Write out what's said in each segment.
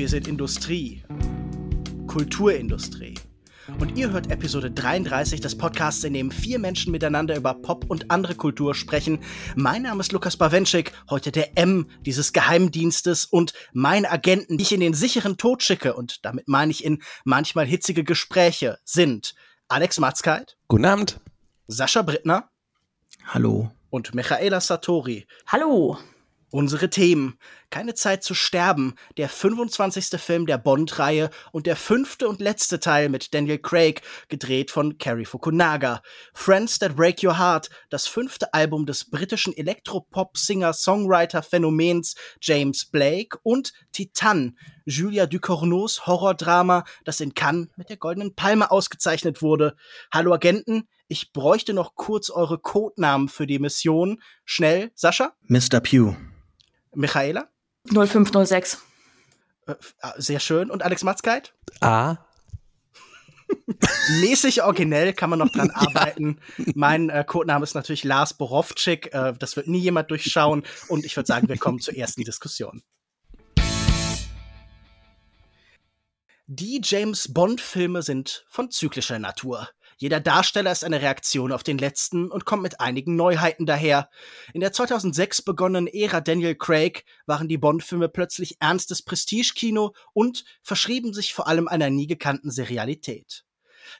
Wir sind Industrie. Kulturindustrie. Und ihr hört Episode 33 des Podcasts, in dem vier Menschen miteinander über Pop und andere Kultur sprechen. Mein Name ist Lukas Bawenschik, heute der M dieses Geheimdienstes und mein Agenten, die ich in den sicheren Tod schicke, und damit meine ich in manchmal hitzige Gespräche, sind Alex Matzkeit. Guten Abend. Sascha Brittner. Hallo. Und Michaela Satori. Hallo. Unsere Themen. Keine Zeit zu sterben, der 25. Film der Bond-Reihe und der fünfte und letzte Teil mit Daniel Craig, gedreht von Cary Fukunaga. Friends That Break Your Heart, das fünfte Album des britischen Elektropop-Singer-Songwriter-Phänomens James Blake und Titan, Julia Ducournau's Horrordrama, das in Cannes mit der Goldenen Palme ausgezeichnet wurde. Hallo Agenten, ich bräuchte noch kurz eure Codenamen für die Mission. Schnell, Sascha? Mr. Pugh. Michaela? 0506. Äh, sehr schön. Und Alex Matzkeit? A. Mäßig originell kann man noch dran arbeiten. Mein äh, Codename ist natürlich Lars Borowczyk. Äh, das wird nie jemand durchschauen. Und ich würde sagen, wir kommen zur ersten Diskussion. Die James Bond-Filme sind von zyklischer Natur. Jeder Darsteller ist eine Reaktion auf den letzten und kommt mit einigen Neuheiten daher. In der 2006 begonnenen Ära Daniel Craig waren die Bond-Filme plötzlich ernstes Prestigekino und verschrieben sich vor allem einer nie gekannten Serialität.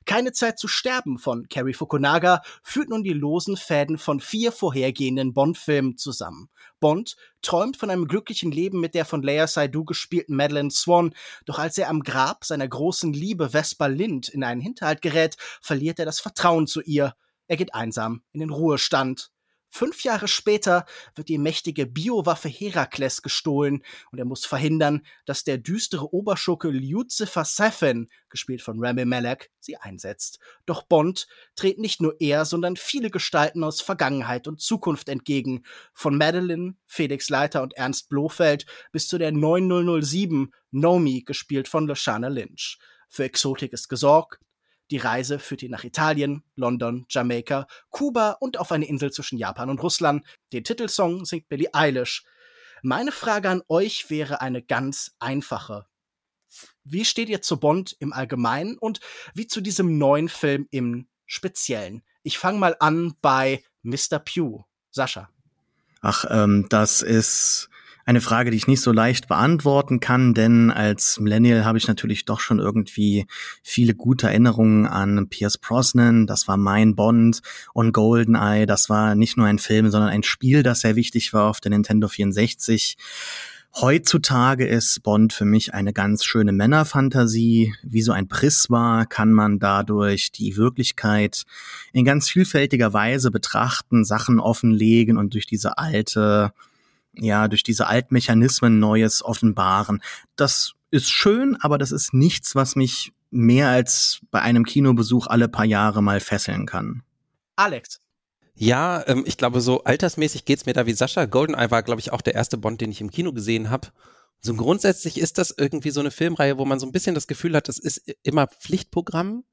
Keine Zeit zu sterben von Cary Fukunaga führt nun die losen Fäden von vier vorhergehenden Bond-Filmen zusammen. Bond träumt von einem glücklichen Leben mit der von Leia Seydoux gespielten Madeleine Swan, doch als er am Grab seiner großen Liebe Vespa Lind in einen Hinterhalt gerät, verliert er das Vertrauen zu ihr. Er geht einsam in den Ruhestand. Fünf Jahre später wird die mächtige Biowaffe Herakles gestohlen und er muss verhindern, dass der düstere Oberschurke Lucifer Safin, gespielt von Rami Malek, sie einsetzt. Doch Bond tritt nicht nur er, sondern viele Gestalten aus Vergangenheit und Zukunft entgegen. Von Madeline, Felix Leiter und Ernst Blofeld bis zu der 9007 Nomi, gespielt von Lashana Lynch. Für Exotik ist gesorgt, die Reise führt ihn nach Italien, London, Jamaika, Kuba und auf eine Insel zwischen Japan und Russland. Den Titelsong singt Billie Eilish. Meine Frage an euch wäre eine ganz einfache. Wie steht ihr zu Bond im Allgemeinen und wie zu diesem neuen Film im Speziellen? Ich fange mal an bei Mr. Pugh. Sascha. Ach, ähm, das ist eine Frage, die ich nicht so leicht beantworten kann, denn als Millennial habe ich natürlich doch schon irgendwie viele gute Erinnerungen an Pierce Brosnan, das war mein Bond und Goldeneye, das war nicht nur ein Film, sondern ein Spiel, das sehr wichtig war auf der Nintendo 64. Heutzutage ist Bond für mich eine ganz schöne Männerfantasie. Wie so ein Prisma kann man dadurch die Wirklichkeit in ganz vielfältiger Weise betrachten, Sachen offenlegen und durch diese alte ja, durch diese Altmechanismen Neues offenbaren. Das ist schön, aber das ist nichts, was mich mehr als bei einem Kinobesuch alle paar Jahre mal fesseln kann. Alex. Ja, ähm, ich glaube, so altersmäßig geht's mir da wie Sascha. GoldenEye war, glaube ich, auch der erste Bond, den ich im Kino gesehen habe. So grundsätzlich ist das irgendwie so eine Filmreihe, wo man so ein bisschen das Gefühl hat, das ist immer Pflichtprogramm,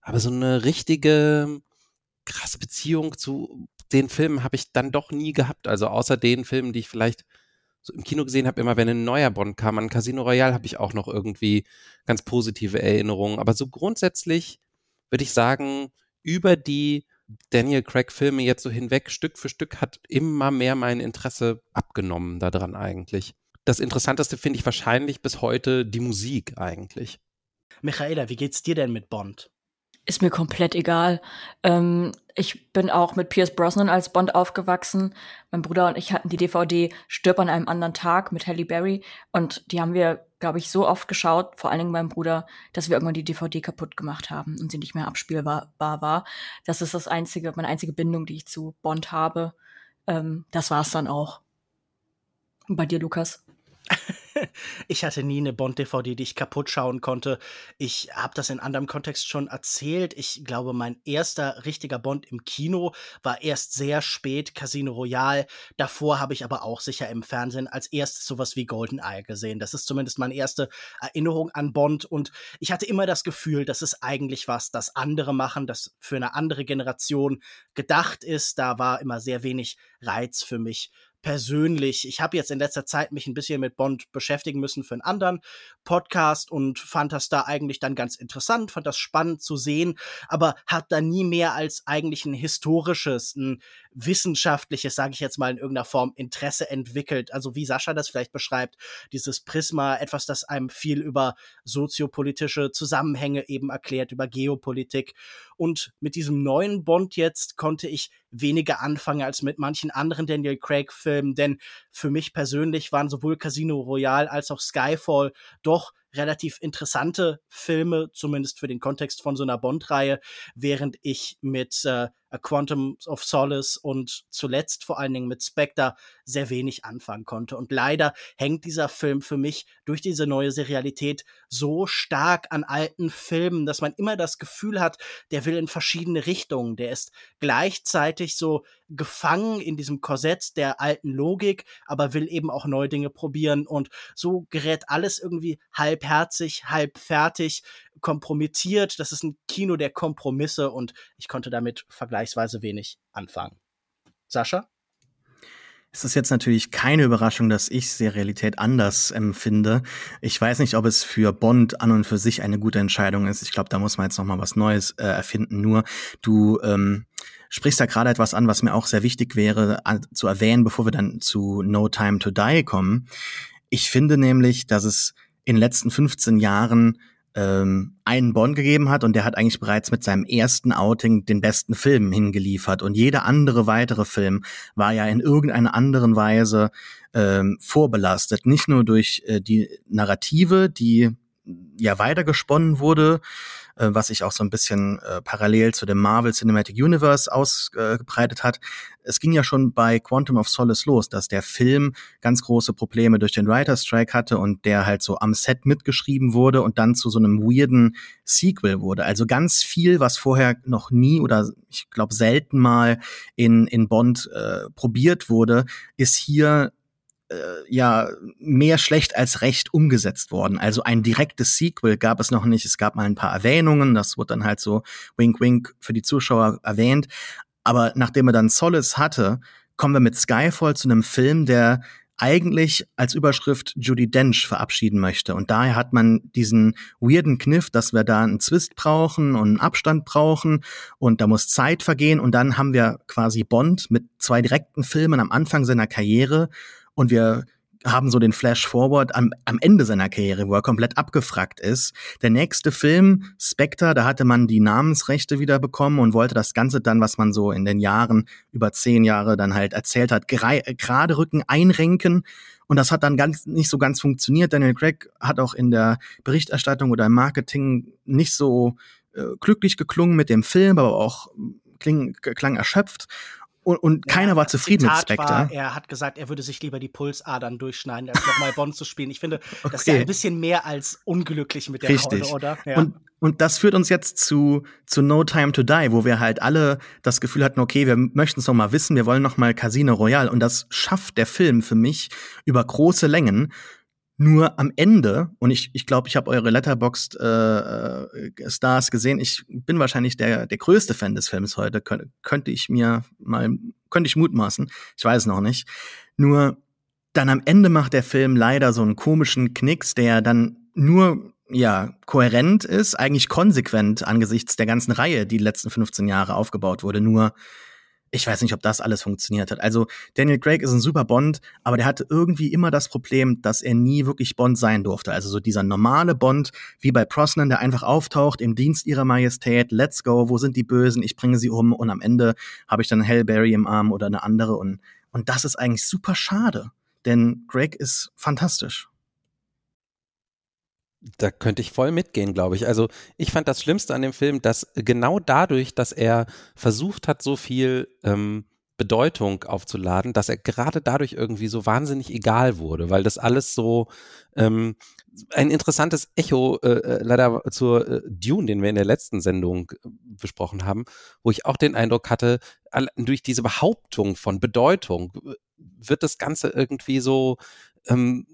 aber so eine richtige krasse Beziehung zu den Filmen habe ich dann doch nie gehabt. Also außer den Filmen, die ich vielleicht so im Kino gesehen habe, immer wenn ein neuer Bond kam. An Casino Royale habe ich auch noch irgendwie ganz positive Erinnerungen. Aber so grundsätzlich würde ich sagen, über die Daniel Craig Filme jetzt so hinweg, Stück für Stück, hat immer mehr mein Interesse abgenommen daran eigentlich. Das Interessanteste finde ich wahrscheinlich bis heute die Musik eigentlich. Michaela, wie geht's dir denn mit Bond? Ist mir komplett egal. Ähm, ich bin auch mit Pierce Brosnan als Bond aufgewachsen. Mein Bruder und ich hatten die DVD Stirb an einem anderen Tag mit Halle Berry und die haben wir, glaube ich, so oft geschaut, vor allen Dingen mein Bruder, dass wir irgendwann die DVD kaputt gemacht haben und sie nicht mehr abspielbar war. Das ist das einzige, meine einzige Bindung, die ich zu Bond habe. Ähm, das war's dann auch. Und bei dir, Lukas? ich hatte nie eine Bond-DVD, die ich kaputt schauen konnte. Ich habe das in anderem Kontext schon erzählt. Ich glaube, mein erster richtiger Bond im Kino war erst sehr spät Casino Royale. Davor habe ich aber auch sicher im Fernsehen als erstes sowas wie GoldenEye gesehen. Das ist zumindest meine erste Erinnerung an Bond. Und ich hatte immer das Gefühl, dass es eigentlich was, das andere machen, das für eine andere Generation gedacht ist. Da war immer sehr wenig Reiz für mich persönlich, ich habe jetzt in letzter Zeit mich ein bisschen mit Bond beschäftigen müssen für einen anderen Podcast und fand das da eigentlich dann ganz interessant, fand das spannend zu sehen, aber hat da nie mehr als eigentlich ein historisches, ein wissenschaftliches, sage ich jetzt mal in irgendeiner Form, Interesse entwickelt. Also wie Sascha das vielleicht beschreibt, dieses Prisma, etwas, das einem viel über soziopolitische Zusammenhänge eben erklärt, über Geopolitik. Und mit diesem neuen Bond jetzt konnte ich weniger anfangen als mit manchen anderen Daniel Craig-Filmen, denn für mich persönlich waren sowohl Casino Royale als auch Skyfall doch relativ interessante Filme, zumindest für den Kontext von so einer Bond-Reihe, während ich mit äh, A Quantum of Solace und zuletzt vor allen Dingen mit Spectre sehr wenig anfangen konnte. Und leider hängt dieser Film für mich durch diese neue Serialität so stark an alten Filmen, dass man immer das Gefühl hat, der will in verschiedene Richtungen. Der ist gleichzeitig so gefangen in diesem Korsett der alten Logik, aber will eben auch neue Dinge probieren. Und so gerät alles irgendwie halbherzig, halb fertig, kompromittiert. Das ist ein Kino der Kompromisse und ich konnte damit vergleichsweise wenig anfangen. Sascha? Es ist jetzt natürlich keine Überraschung, dass ich Serialität anders empfinde. Ich weiß nicht, ob es für Bond an und für sich eine gute Entscheidung ist. Ich glaube, da muss man jetzt noch mal was Neues äh, erfinden. Nur du ähm, sprichst da gerade etwas an, was mir auch sehr wichtig wäre an, zu erwähnen, bevor wir dann zu No Time to Die kommen. Ich finde nämlich, dass es in den letzten 15 Jahren ähm, einen Bond gegeben hat und der hat eigentlich bereits mit seinem ersten Outing den besten Film hingeliefert. Und jeder andere weitere Film war ja in irgendeiner anderen Weise ähm, vorbelastet, nicht nur durch äh, die Narrative, die ja weitergesponnen wurde, äh, was sich auch so ein bisschen äh, parallel zu dem Marvel Cinematic Universe ausgebreitet hat. Es ging ja schon bei Quantum of Solace los, dass der Film ganz große Probleme durch den Writer's Strike hatte und der halt so am Set mitgeschrieben wurde und dann zu so einem weirden Sequel wurde. Also ganz viel, was vorher noch nie oder ich glaube selten mal in, in Bond äh, probiert wurde, ist hier äh, ja mehr schlecht als recht umgesetzt worden. Also ein direktes Sequel gab es noch nicht. Es gab mal ein paar Erwähnungen, das wurde dann halt so wink wink für die Zuschauer erwähnt. Aber nachdem er dann Solace hatte, kommen wir mit Skyfall zu einem Film, der eigentlich als Überschrift Judy Dench verabschieden möchte. Und daher hat man diesen weirden Kniff, dass wir da einen Zwist brauchen und einen Abstand brauchen und da muss Zeit vergehen. Und dann haben wir quasi Bond mit zwei direkten Filmen am Anfang seiner Karriere und wir haben so den Flash Forward am, am Ende seiner Karriere, wo er komplett abgefragt ist. Der nächste Film, Spectre, da hatte man die Namensrechte wieder bekommen und wollte das Ganze dann, was man so in den Jahren, über zehn Jahre dann halt erzählt hat, gerade rücken, einrenken. Und das hat dann ganz nicht so ganz funktioniert. Daniel Craig hat auch in der Berichterstattung oder im Marketing nicht so äh, glücklich geklungen mit dem Film, aber auch kling, klang erschöpft. Und, und ja, keiner war zufrieden Zitat mit Spectre. War, er hat gesagt, er würde sich lieber die Pulsadern durchschneiden, als nochmal Bond zu spielen. Ich finde, okay. das ist ja ein bisschen mehr als unglücklich mit der Richtig. Rolle, oder? Ja. Und, und das führt uns jetzt zu, zu No Time to Die, wo wir halt alle das Gefühl hatten, okay, wir möchten es noch mal wissen, wir wollen noch mal Casino Royale. Und das schafft der Film für mich über große Längen. Nur am Ende, und ich ich, glaube, ich habe eure Letterboxd äh, äh, Stars gesehen, ich bin wahrscheinlich der, der größte Fan des Films heute, Kön könnte ich mir mal, könnte ich mutmaßen, ich weiß noch nicht. Nur dann am Ende macht der Film leider so einen komischen Knicks, der dann nur ja, kohärent ist, eigentlich konsequent angesichts der ganzen Reihe, die, die letzten 15 Jahre aufgebaut wurde. Nur ich weiß nicht, ob das alles funktioniert hat. Also Daniel Craig ist ein super Bond, aber der hatte irgendwie immer das Problem, dass er nie wirklich Bond sein durfte. Also so dieser normale Bond, wie bei Brosnan, der einfach auftaucht im Dienst ihrer Majestät, let's go, wo sind die Bösen, ich bringe sie um und am Ende habe ich dann Hellberry im Arm oder eine andere und, und das ist eigentlich super schade, denn Craig ist fantastisch. Da könnte ich voll mitgehen, glaube ich. Also ich fand das Schlimmste an dem Film, dass genau dadurch, dass er versucht hat, so viel ähm, Bedeutung aufzuladen, dass er gerade dadurch irgendwie so wahnsinnig egal wurde, weil das alles so ähm, ein interessantes Echo äh, äh leider zur äh, Dune, den wir in der letzten Sendung äh, besprochen haben, wo ich auch den Eindruck hatte, durch diese Behauptung von Bedeutung wird das Ganze irgendwie so ähm,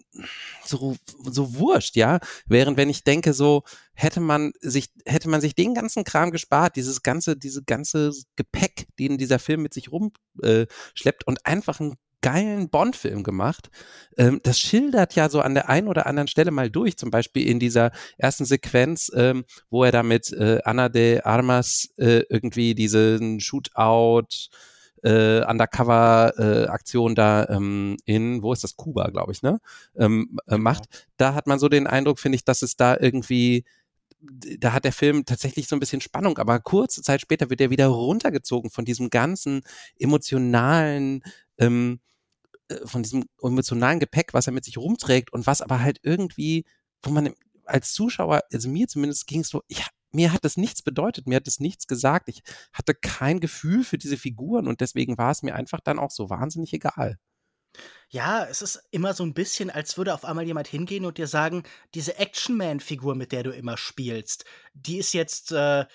so, so wurscht, ja. Während wenn ich denke, so hätte man sich, hätte man sich den ganzen Kram gespart, dieses ganze, diese ganze Gepäck, den dieser Film mit sich rumschleppt äh, und einfach ein geilen Bond-Film gemacht. Ähm, das schildert ja so an der einen oder anderen Stelle mal durch, zum Beispiel in dieser ersten Sequenz, ähm, wo er da mit äh, Anna de Armas äh, irgendwie diesen Shootout äh, Undercover-Aktion äh, da ähm, in, wo ist das, Kuba, glaube ich, ne? Ähm, äh, genau. macht. Da hat man so den Eindruck, finde ich, dass es da irgendwie da hat der Film tatsächlich so ein bisschen Spannung, aber kurze Zeit später wird er wieder runtergezogen von diesem ganzen emotionalen, ähm, äh, von diesem emotionalen Gepäck, was er mit sich rumträgt und was aber halt irgendwie, wo man als Zuschauer, also mir zumindest ging es so, ich, mir hat das nichts bedeutet, mir hat das nichts gesagt. Ich hatte kein Gefühl für diese Figuren und deswegen war es mir einfach dann auch so wahnsinnig egal. Ja, es ist immer so ein bisschen, als würde auf einmal jemand hingehen und dir sagen, diese Action-Man-Figur, mit der du immer spielst, die ist jetzt, äh,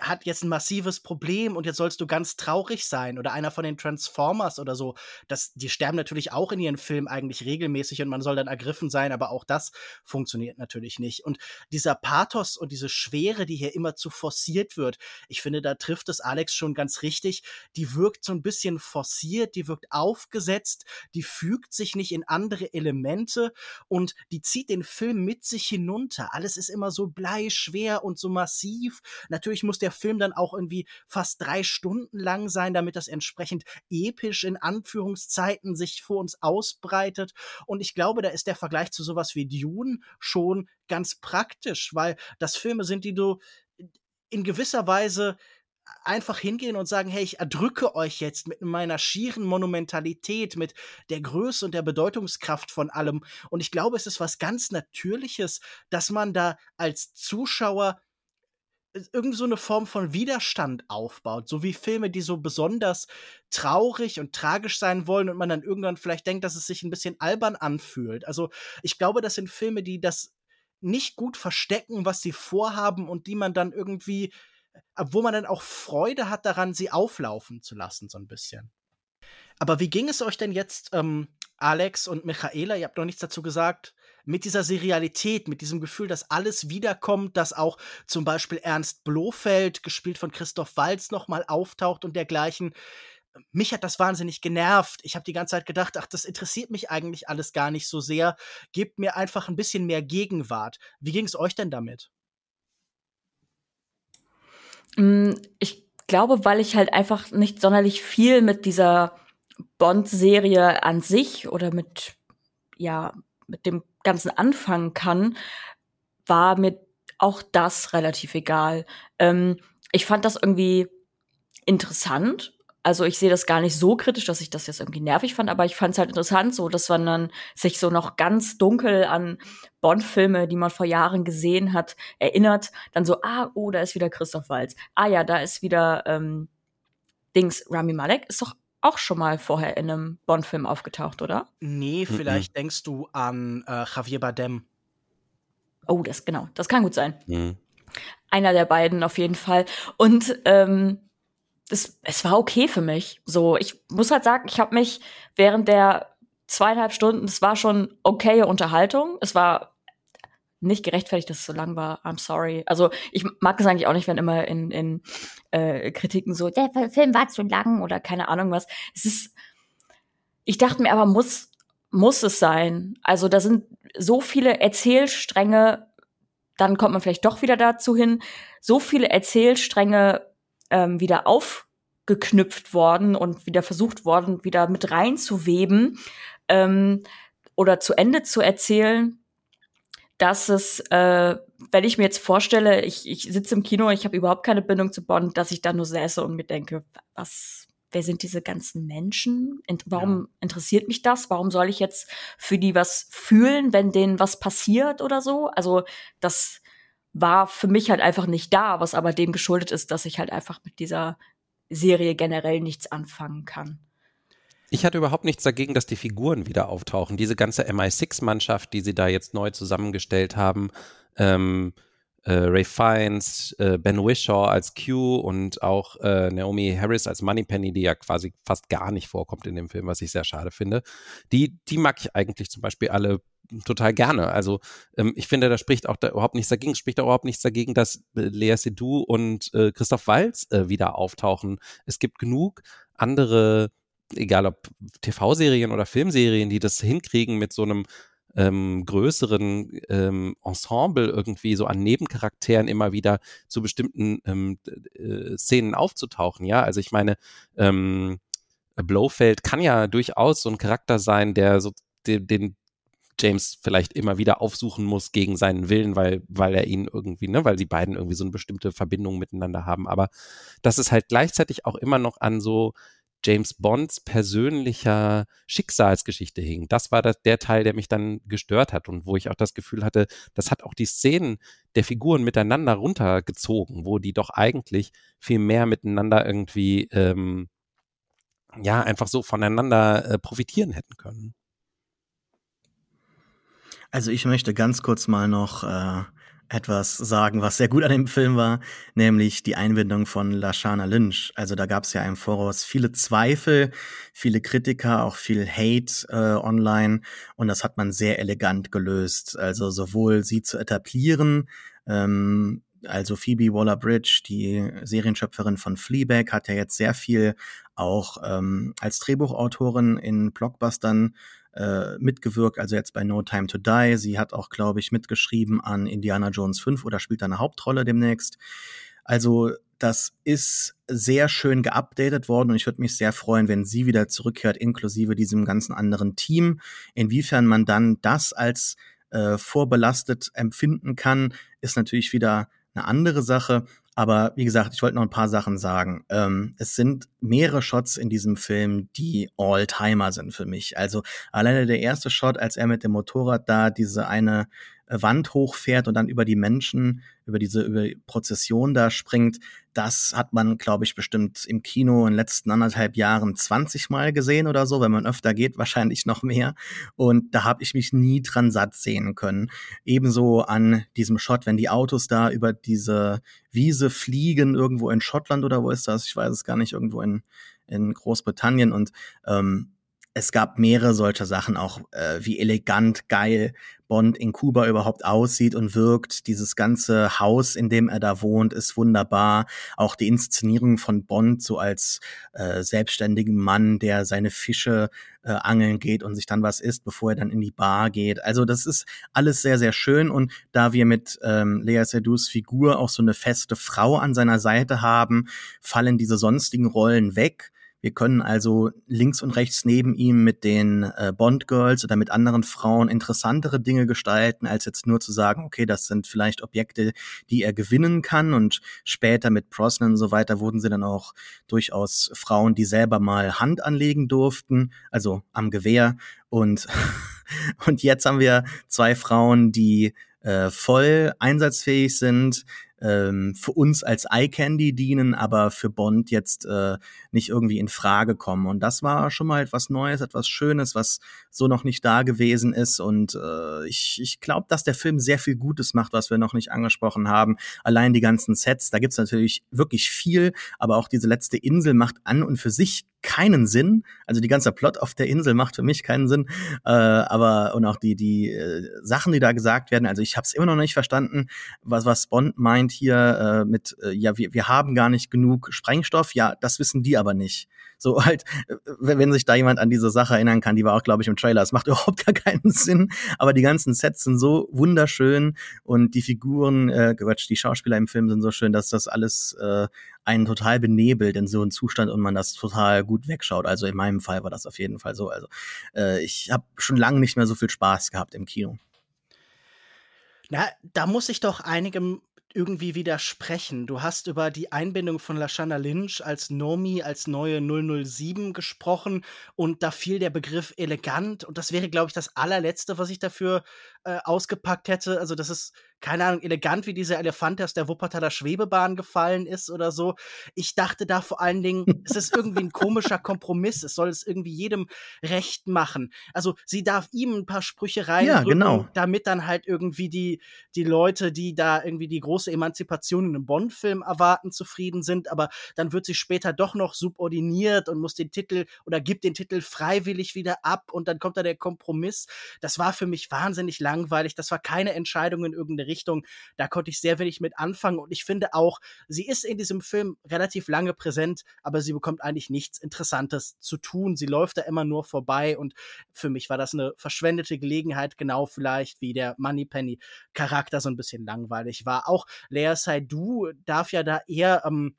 hat jetzt ein massives Problem und jetzt sollst du ganz traurig sein oder einer von den Transformers oder so. Das, die sterben natürlich auch in ihren Filmen eigentlich regelmäßig und man soll dann ergriffen sein, aber auch das funktioniert natürlich nicht. Und dieser Pathos und diese Schwere, die hier immer zu forciert wird, ich finde, da trifft es Alex schon ganz richtig. Die wirkt so ein bisschen forciert, die wirkt aufgesetzt, die fügt sich nicht in andere Elemente und die zieht den Film mit sich hinunter. Alles ist immer so bleischwer und so massiv. Natürlich muss der Film dann auch irgendwie fast drei Stunden lang sein, damit das entsprechend episch in Anführungszeiten sich vor uns ausbreitet. Und ich glaube, da ist der Vergleich zu sowas wie Dune schon ganz praktisch, weil das Filme sind, die du in gewisser Weise einfach hingehen und sagen, hey, ich erdrücke euch jetzt mit meiner schieren Monumentalität, mit der Größe und der Bedeutungskraft von allem. Und ich glaube, es ist was ganz Natürliches, dass man da als Zuschauer äh, irgend so eine Form von Widerstand aufbaut, so wie Filme, die so besonders traurig und tragisch sein wollen und man dann irgendwann vielleicht denkt, dass es sich ein bisschen albern anfühlt. Also ich glaube, das sind Filme, die das nicht gut verstecken, was sie vorhaben und die man dann irgendwie wo man dann auch Freude hat daran, sie auflaufen zu lassen, so ein bisschen. Aber wie ging es euch denn jetzt, ähm, Alex und Michaela, ihr habt noch nichts dazu gesagt, mit dieser Serialität, mit diesem Gefühl, dass alles wiederkommt, dass auch zum Beispiel Ernst Blofeld, gespielt von Christoph Walz, nochmal auftaucht und dergleichen. Mich hat das wahnsinnig genervt. Ich habe die ganze Zeit gedacht, ach, das interessiert mich eigentlich alles gar nicht so sehr. Gebt mir einfach ein bisschen mehr Gegenwart. Wie ging es euch denn damit? Mm, ich glaube, weil ich halt einfach nicht sonderlich viel mit dieser Bond-Serie an sich oder mit, ja, mit dem Ganzen anfangen kann, war mir auch das relativ egal. Ähm, ich fand das irgendwie interessant also ich sehe das gar nicht so kritisch, dass ich das jetzt irgendwie nervig fand, aber ich fand es halt interessant, so dass man dann sich so noch ganz dunkel an Bond-Filme, die man vor Jahren gesehen hat, erinnert. Dann so, ah, oh, da ist wieder Christoph Waltz. Ah ja, da ist wieder ähm, Dings, Rami Malek ist doch auch schon mal vorher in einem Bond-Film aufgetaucht, oder? Nee, vielleicht mhm. denkst du an äh, Javier Bardem. Oh, das genau, das kann gut sein. Mhm. Einer der beiden auf jeden Fall. Und ähm, es, es war okay für mich. So, ich muss halt sagen, ich habe mich während der zweieinhalb Stunden, es war schon okaye Unterhaltung. Es war nicht gerechtfertigt, dass es so lang war. I'm sorry. Also ich mag es eigentlich auch nicht, wenn immer in, in äh, Kritiken so, der Film war zu lang oder keine Ahnung was. Es ist, ich dachte mir aber, muss, muss es sein. Also da sind so viele Erzählstränge, dann kommt man vielleicht doch wieder dazu hin, so viele Erzählstränge ähm, wieder aufgeknüpft worden und wieder versucht worden, wieder mit reinzuweben ähm, oder zu Ende zu erzählen, dass es, äh, wenn ich mir jetzt vorstelle, ich, ich sitze im Kino, ich habe überhaupt keine Bindung zu Bonn, dass ich da nur säße und mir denke, was, wer sind diese ganzen Menschen? Warum ja. interessiert mich das? Warum soll ich jetzt für die was fühlen, wenn denen was passiert oder so? Also das war für mich halt einfach nicht da, was aber dem geschuldet ist, dass ich halt einfach mit dieser Serie generell nichts anfangen kann. Ich hatte überhaupt nichts dagegen, dass die Figuren wieder auftauchen. Diese ganze MI6-Mannschaft, die sie da jetzt neu zusammengestellt haben, ähm, äh, Ray Fiennes, äh, Ben Wishaw als Q und auch äh, Naomi Harris als Moneypenny, die ja quasi fast gar nicht vorkommt in dem Film, was ich sehr schade finde. Die, die mag ich eigentlich zum Beispiel alle total gerne. Also ähm, ich finde, da spricht auch da überhaupt nichts dagegen, spricht auch überhaupt nichts dagegen, dass äh, Lea Seydoux und äh, Christoph Walz äh, wieder auftauchen. Es gibt genug andere egal ob TV-Serien oder Filmserien, die das hinkriegen mit so einem ähm, größeren ähm, Ensemble irgendwie so an Nebencharakteren immer wieder zu bestimmten ähm, äh, Szenen aufzutauchen. Ja, also ich meine, ähm, Blowfeld kann ja durchaus so ein Charakter sein, der so den, den James vielleicht immer wieder aufsuchen muss gegen seinen Willen, weil, weil er ihn irgendwie, ne, weil die beiden irgendwie so eine bestimmte Verbindung miteinander haben. Aber dass es halt gleichzeitig auch immer noch an so James Bonds persönlicher Schicksalsgeschichte hing. Das war das, der Teil, der mich dann gestört hat und wo ich auch das Gefühl hatte, das hat auch die Szenen der Figuren miteinander runtergezogen, wo die doch eigentlich viel mehr miteinander irgendwie ähm, ja einfach so voneinander äh, profitieren hätten können. Also ich möchte ganz kurz mal noch äh, etwas sagen, was sehr gut an dem Film war, nämlich die Einbindung von Lashana Lynch. Also da gab es ja im Voraus viele Zweifel, viele Kritiker, auch viel Hate äh, online und das hat man sehr elegant gelöst. Also sowohl sie zu etablieren, ähm, also Phoebe Waller-Bridge, die Serienschöpferin von Fleabag, hat ja jetzt sehr viel auch ähm, als Drehbuchautorin in Blockbustern äh, mitgewirkt, also jetzt bei No Time to Die. Sie hat auch, glaube ich, mitgeschrieben an Indiana Jones 5 oder spielt da eine Hauptrolle demnächst. Also das ist sehr schön geupdatet worden und ich würde mich sehr freuen, wenn sie wieder zurückkehrt, inklusive diesem ganzen anderen Team. Inwiefern man dann das als äh, vorbelastet empfinden kann, ist natürlich wieder eine andere Sache. Aber wie gesagt, ich wollte noch ein paar Sachen sagen. Ähm, es sind mehrere Shots in diesem Film, die All-Timer sind für mich. Also alleine der erste Shot, als er mit dem Motorrad da diese eine Wand hochfährt und dann über die Menschen, über diese über die Prozession da springt, das hat man, glaube ich, bestimmt im Kino in den letzten anderthalb Jahren 20 Mal gesehen oder so. Wenn man öfter geht, wahrscheinlich noch mehr. Und da habe ich mich nie dran satt sehen können. Ebenso an diesem Shot, wenn die Autos da über diese Wiese fliegen, irgendwo in Schottland oder wo ist das? Ich weiß es gar nicht, irgendwo in, in Großbritannien. Und ähm, es gab mehrere solcher Sachen, auch äh, wie elegant, geil Bond in Kuba überhaupt aussieht und wirkt. Dieses ganze Haus, in dem er da wohnt, ist wunderbar. Auch die Inszenierung von Bond so als äh, selbstständigen Mann, der seine Fische äh, angeln geht und sich dann was isst, bevor er dann in die Bar geht. Also das ist alles sehr, sehr schön. Und da wir mit ähm, Lea Seydoux Figur auch so eine feste Frau an seiner Seite haben, fallen diese sonstigen Rollen weg wir können also links und rechts neben ihm mit den äh, Bond Girls oder mit anderen Frauen interessantere Dinge gestalten, als jetzt nur zu sagen, okay, das sind vielleicht Objekte, die er gewinnen kann. Und später mit Brosnan und so weiter wurden sie dann auch durchaus Frauen, die selber mal Hand anlegen durften, also am Gewehr. Und, und jetzt haben wir zwei Frauen, die äh, voll einsatzfähig sind, ähm, für uns als Eye Candy dienen, aber für Bond jetzt äh, nicht irgendwie in Frage kommen. Und das war schon mal etwas Neues, etwas Schönes, was so noch nicht da gewesen ist. Und äh, ich, ich glaube, dass der Film sehr viel Gutes macht, was wir noch nicht angesprochen haben. Allein die ganzen Sets, da gibt's natürlich wirklich viel, aber auch diese letzte Insel macht an und für sich keinen Sinn. Also die ganze Plot auf der Insel macht für mich keinen Sinn. Äh, aber und auch die die äh, Sachen, die da gesagt werden. Also ich habe es immer noch nicht verstanden, was was Bond meint hier äh, mit äh, ja wir wir haben gar nicht genug Sprengstoff. Ja, das wissen die aber nicht. So halt, wenn sich da jemand an diese Sache erinnern kann, die war auch, glaube ich, im Trailer. Es macht überhaupt gar keinen Sinn. Aber die ganzen Sets sind so wunderschön und die Figuren, äh, Quatsch, die Schauspieler im Film sind so schön, dass das alles äh, einen total benebelt in so einem Zustand und man das total gut wegschaut. Also in meinem Fall war das auf jeden Fall so. Also äh, ich habe schon lange nicht mehr so viel Spaß gehabt im Kino. Na, da muss ich doch einigem irgendwie widersprechen. Du hast über die Einbindung von Lashana Lynch als Nomi, als neue 007 gesprochen und da fiel der Begriff elegant und das wäre, glaube ich, das allerletzte, was ich dafür äh, ausgepackt hätte. Also das ist keine Ahnung, elegant wie dieser Elefant, der aus der Wuppertaler Schwebebahn gefallen ist oder so. Ich dachte da vor allen Dingen, es ist irgendwie ein komischer Kompromiss. Es soll es irgendwie jedem recht machen. Also sie darf ihm ein paar Sprüche rein, ja, genau. damit dann halt irgendwie die, die Leute, die da irgendwie die große Emanzipation in einem Bond-Film erwarten, zufrieden sind. Aber dann wird sie später doch noch subordiniert und muss den Titel oder gibt den Titel freiwillig wieder ab und dann kommt da der Kompromiss. Das war für mich wahnsinnig lang langweilig. Das war keine Entscheidung in irgendeine Richtung. Da konnte ich sehr wenig mit anfangen. Und ich finde auch, sie ist in diesem Film relativ lange präsent, aber sie bekommt eigentlich nichts Interessantes zu tun. Sie läuft da immer nur vorbei. Und für mich war das eine verschwendete Gelegenheit, genau vielleicht wie der Moneypenny Charakter so ein bisschen langweilig war. Auch Lea Seydoux darf ja da eher ähm,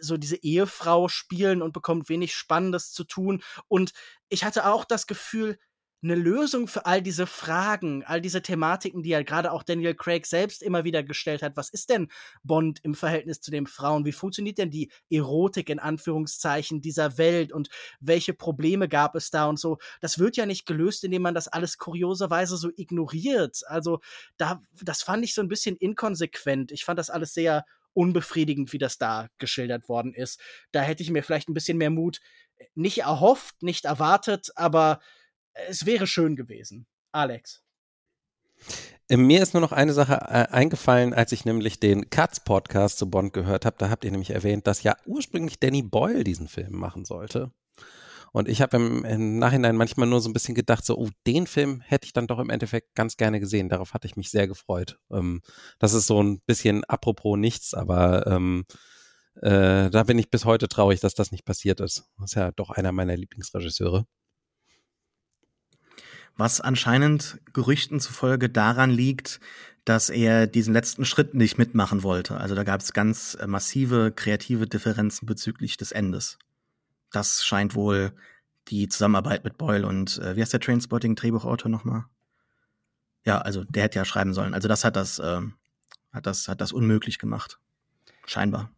so diese Ehefrau spielen und bekommt wenig Spannendes zu tun. Und ich hatte auch das Gefühl, eine Lösung für all diese Fragen, all diese Thematiken, die ja gerade auch Daniel Craig selbst immer wieder gestellt hat. Was ist denn Bond im Verhältnis zu den Frauen? Wie funktioniert denn die Erotik in Anführungszeichen dieser Welt und welche Probleme gab es da und so? Das wird ja nicht gelöst, indem man das alles kurioserweise so ignoriert. Also da, das fand ich so ein bisschen inkonsequent. Ich fand das alles sehr unbefriedigend, wie das da geschildert worden ist. Da hätte ich mir vielleicht ein bisschen mehr Mut nicht erhofft, nicht erwartet, aber es wäre schön gewesen. Alex. Äh, mir ist nur noch eine Sache äh, eingefallen, als ich nämlich den Cuts Podcast zu Bond gehört habe. Da habt ihr nämlich erwähnt, dass ja ursprünglich Danny Boyle diesen Film machen sollte. Und ich habe im, im, Nachhinein manchmal nur so ein bisschen gedacht, so, oh, den Film hätte ich dann doch im Endeffekt ganz gerne gesehen. Darauf hatte ich mich sehr gefreut. Ähm, das ist so ein bisschen apropos nichts, aber ähm, äh, da bin ich bis heute traurig, dass das nicht passiert ist. Das ist ja doch einer meiner Lieblingsregisseure. Was anscheinend Gerüchten zufolge daran liegt, dass er diesen letzten Schritt nicht mitmachen wollte. Also da gab es ganz äh, massive kreative Differenzen bezüglich des Endes das scheint wohl die Zusammenarbeit mit Boyle und äh, wie heißt der Trainspotting-Drehbuchautor nochmal? Ja, also der hätte ja schreiben sollen. Also das hat das, äh, hat das, hat das unmöglich gemacht. Scheinbar.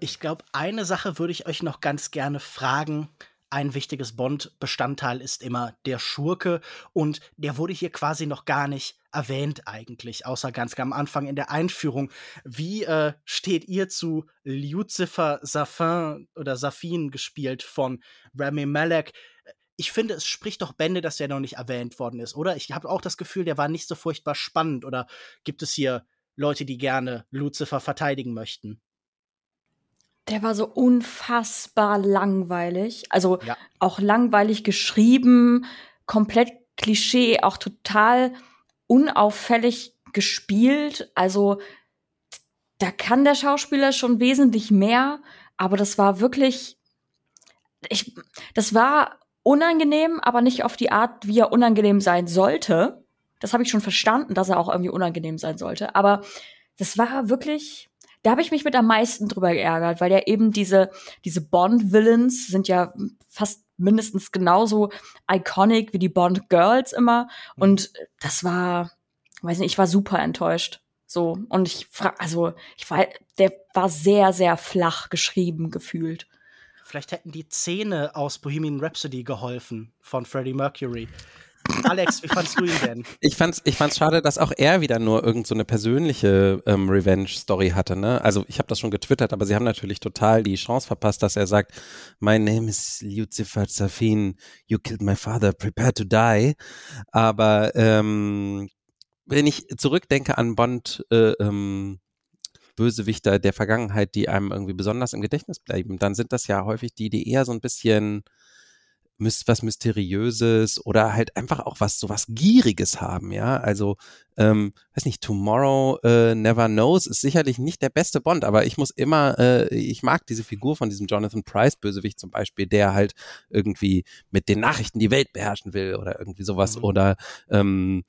Ich glaube, eine Sache würde ich euch noch ganz gerne fragen ein wichtiges Bond-Bestandteil ist immer der Schurke und der wurde hier quasi noch gar nicht erwähnt eigentlich, außer ganz am Anfang in der Einführung. Wie äh, steht ihr zu Lucifer Safin oder Safin gespielt von Rami Malek? Ich finde, es spricht doch Bände, dass der noch nicht erwähnt worden ist, oder? Ich habe auch das Gefühl, der war nicht so furchtbar spannend. Oder gibt es hier Leute, die gerne Lucifer verteidigen möchten? Der war so unfassbar langweilig. Also ja. auch langweilig geschrieben, komplett Klischee, auch total unauffällig gespielt. Also da kann der Schauspieler schon wesentlich mehr, aber das war wirklich, ich, das war unangenehm, aber nicht auf die Art, wie er unangenehm sein sollte. Das habe ich schon verstanden, dass er auch irgendwie unangenehm sein sollte. Aber das war wirklich da habe ich mich mit am meisten drüber geärgert, weil ja eben diese, diese Bond-Villains sind ja fast mindestens genauso iconic wie die Bond-Girls immer. Mhm. Und das war, weiß nicht, ich war super enttäuscht. So, und ich frage, also, ich war, der war sehr, sehr flach geschrieben, gefühlt. Vielleicht hätten die Szene aus Bohemian Rhapsody geholfen von Freddie Mercury. Alex, wie fandst du ihn denn? Ich fand's, ich fand's schade, dass auch er wieder nur irgend so eine persönliche ähm, Revenge-Story hatte. Ne? Also ich habe das schon getwittert, aber sie haben natürlich total die Chance verpasst, dass er sagt, My name is Lucifer Zafin, you killed my father, prepare to die. Aber ähm, wenn ich zurückdenke an Bond, äh, ähm, Bösewichter der Vergangenheit, die einem irgendwie besonders im Gedächtnis bleiben, dann sind das ja häufig die, die eher so ein bisschen was Mysteriöses oder halt einfach auch was, so was Gieriges haben, ja. Also, ähm, weiß nicht, Tomorrow äh, Never Knows ist sicherlich nicht der beste Bond, aber ich muss immer, äh, ich mag diese Figur von diesem Jonathan Price Bösewicht zum Beispiel, der halt irgendwie mit den Nachrichten die Welt beherrschen will oder irgendwie sowas mhm. oder ähm,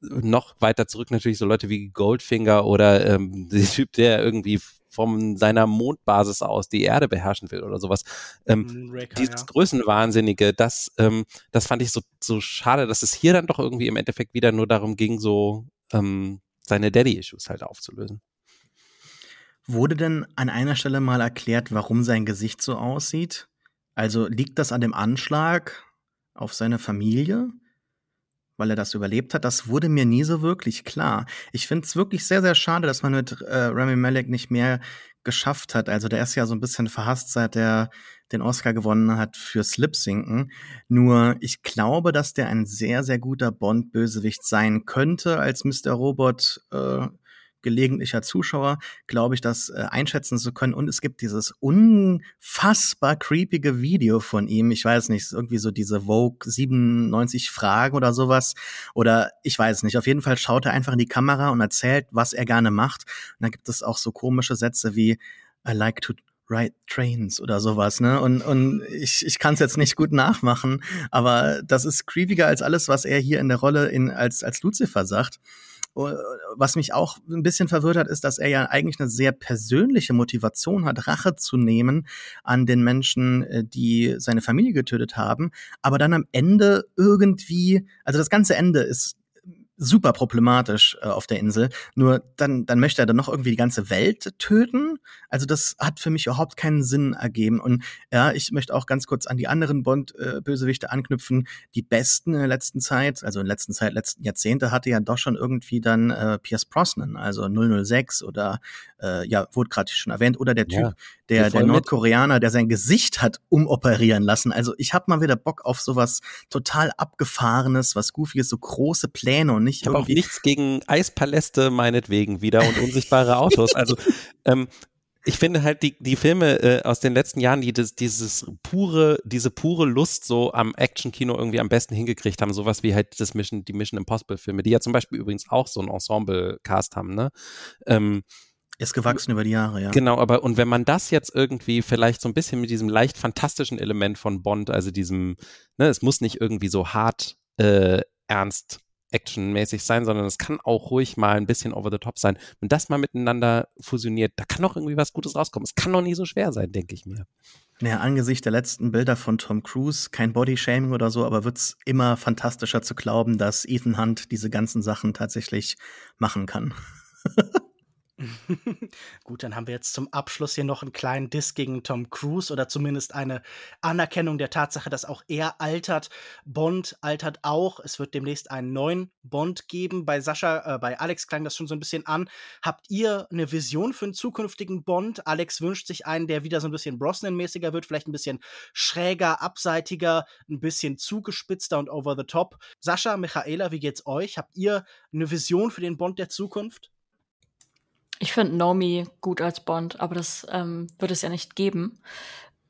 noch weiter zurück natürlich so Leute wie Goldfinger oder ähm, der Typ, der irgendwie von seiner Mondbasis aus die Erde beherrschen will oder sowas. Ähm, Raker, dieses ja. Größenwahnsinnige, das, ähm, das fand ich so, so schade, dass es hier dann doch irgendwie im Endeffekt wieder nur darum ging, so ähm, seine Daddy-Issues halt aufzulösen. Wurde denn an einer Stelle mal erklärt, warum sein Gesicht so aussieht? Also liegt das an dem Anschlag auf seine Familie? Weil er das überlebt hat, das wurde mir nie so wirklich klar. Ich finde es wirklich sehr, sehr schade, dass man mit äh, Rami Malek nicht mehr geschafft hat. Also der ist ja so ein bisschen verhasst, seit er den Oscar gewonnen hat für Slipsinken. Nur ich glaube, dass der ein sehr, sehr guter Bond-Bösewicht sein könnte als Mr. Robot. Äh, gelegentlicher Zuschauer, glaube ich, das äh, einschätzen zu können. Und es gibt dieses unfassbar creepige Video von ihm. Ich weiß nicht, irgendwie so diese Vogue 97 Fragen oder sowas. Oder ich weiß nicht. Auf jeden Fall schaut er einfach in die Kamera und erzählt, was er gerne macht. Und dann gibt es auch so komische Sätze wie I like to Ride Trains oder sowas, ne? Und, und ich, ich kann es jetzt nicht gut nachmachen, aber das ist creepiger als alles, was er hier in der Rolle in, als, als Lucifer sagt. Was mich auch ein bisschen verwirrt hat, ist, dass er ja eigentlich eine sehr persönliche Motivation hat, Rache zu nehmen an den Menschen, äh, die seine Familie getötet haben, aber dann am Ende irgendwie, also das ganze Ende ist super problematisch äh, auf der Insel. Nur dann, dann möchte er dann noch irgendwie die ganze Welt töten. Also das hat für mich überhaupt keinen Sinn ergeben. Und ja, ich möchte auch ganz kurz an die anderen Bond-Bösewichte äh, anknüpfen. Die besten in der letzten Zeit, also in der letzten Zeit, letzten Jahrzehnte, hatte ja doch schon irgendwie dann äh, Pierce Brosnan, also 006 oder äh, ja, wurde gerade schon erwähnt, oder der Typ, ja, der, der Nordkoreaner, der sein Gesicht hat umoperieren lassen. Also ich habe mal wieder Bock auf sowas total abgefahrenes, was Goofies, so große Pläne und nicht. Ich habe auch nichts gegen Eispaläste meinetwegen wieder und unsichtbare Autos. Also ähm, ich finde halt die, die Filme äh, aus den letzten Jahren, die das, dieses pure, diese pure Lust so am Actionkino irgendwie am besten hingekriegt haben, sowas wie halt das Mission, die Mission Impossible Filme, die ja zum Beispiel übrigens auch so ein Ensemble-Cast haben, ne? Ähm, ist gewachsen über die Jahre, ja. Genau, aber und wenn man das jetzt irgendwie vielleicht so ein bisschen mit diesem leicht fantastischen Element von Bond, also diesem, ne, es muss nicht irgendwie so hart äh, ernst actionmäßig sein, sondern es kann auch ruhig mal ein bisschen over the top sein. Wenn das mal miteinander fusioniert, da kann doch irgendwie was Gutes rauskommen. Es kann doch nie so schwer sein, denke ich mir. Naja, angesichts der letzten Bilder von Tom Cruise, kein Bodyshaming oder so, aber wird's immer fantastischer zu glauben, dass Ethan Hunt diese ganzen Sachen tatsächlich machen kann. Gut, dann haben wir jetzt zum Abschluss hier noch einen kleinen Diss gegen Tom Cruise oder zumindest eine Anerkennung der Tatsache, dass auch er altert. Bond altert auch. Es wird demnächst einen neuen Bond geben. Bei Sascha, äh, bei Alex klang das schon so ein bisschen an. Habt ihr eine Vision für einen zukünftigen Bond? Alex wünscht sich einen, der wieder so ein bisschen Brosnan-mäßiger wird, vielleicht ein bisschen schräger, abseitiger, ein bisschen zugespitzter und over the top. Sascha, Michaela, wie geht's euch? Habt ihr eine Vision für den Bond der Zukunft? Ich finde Nomi gut als Bond, aber das ähm, wird es ja nicht geben.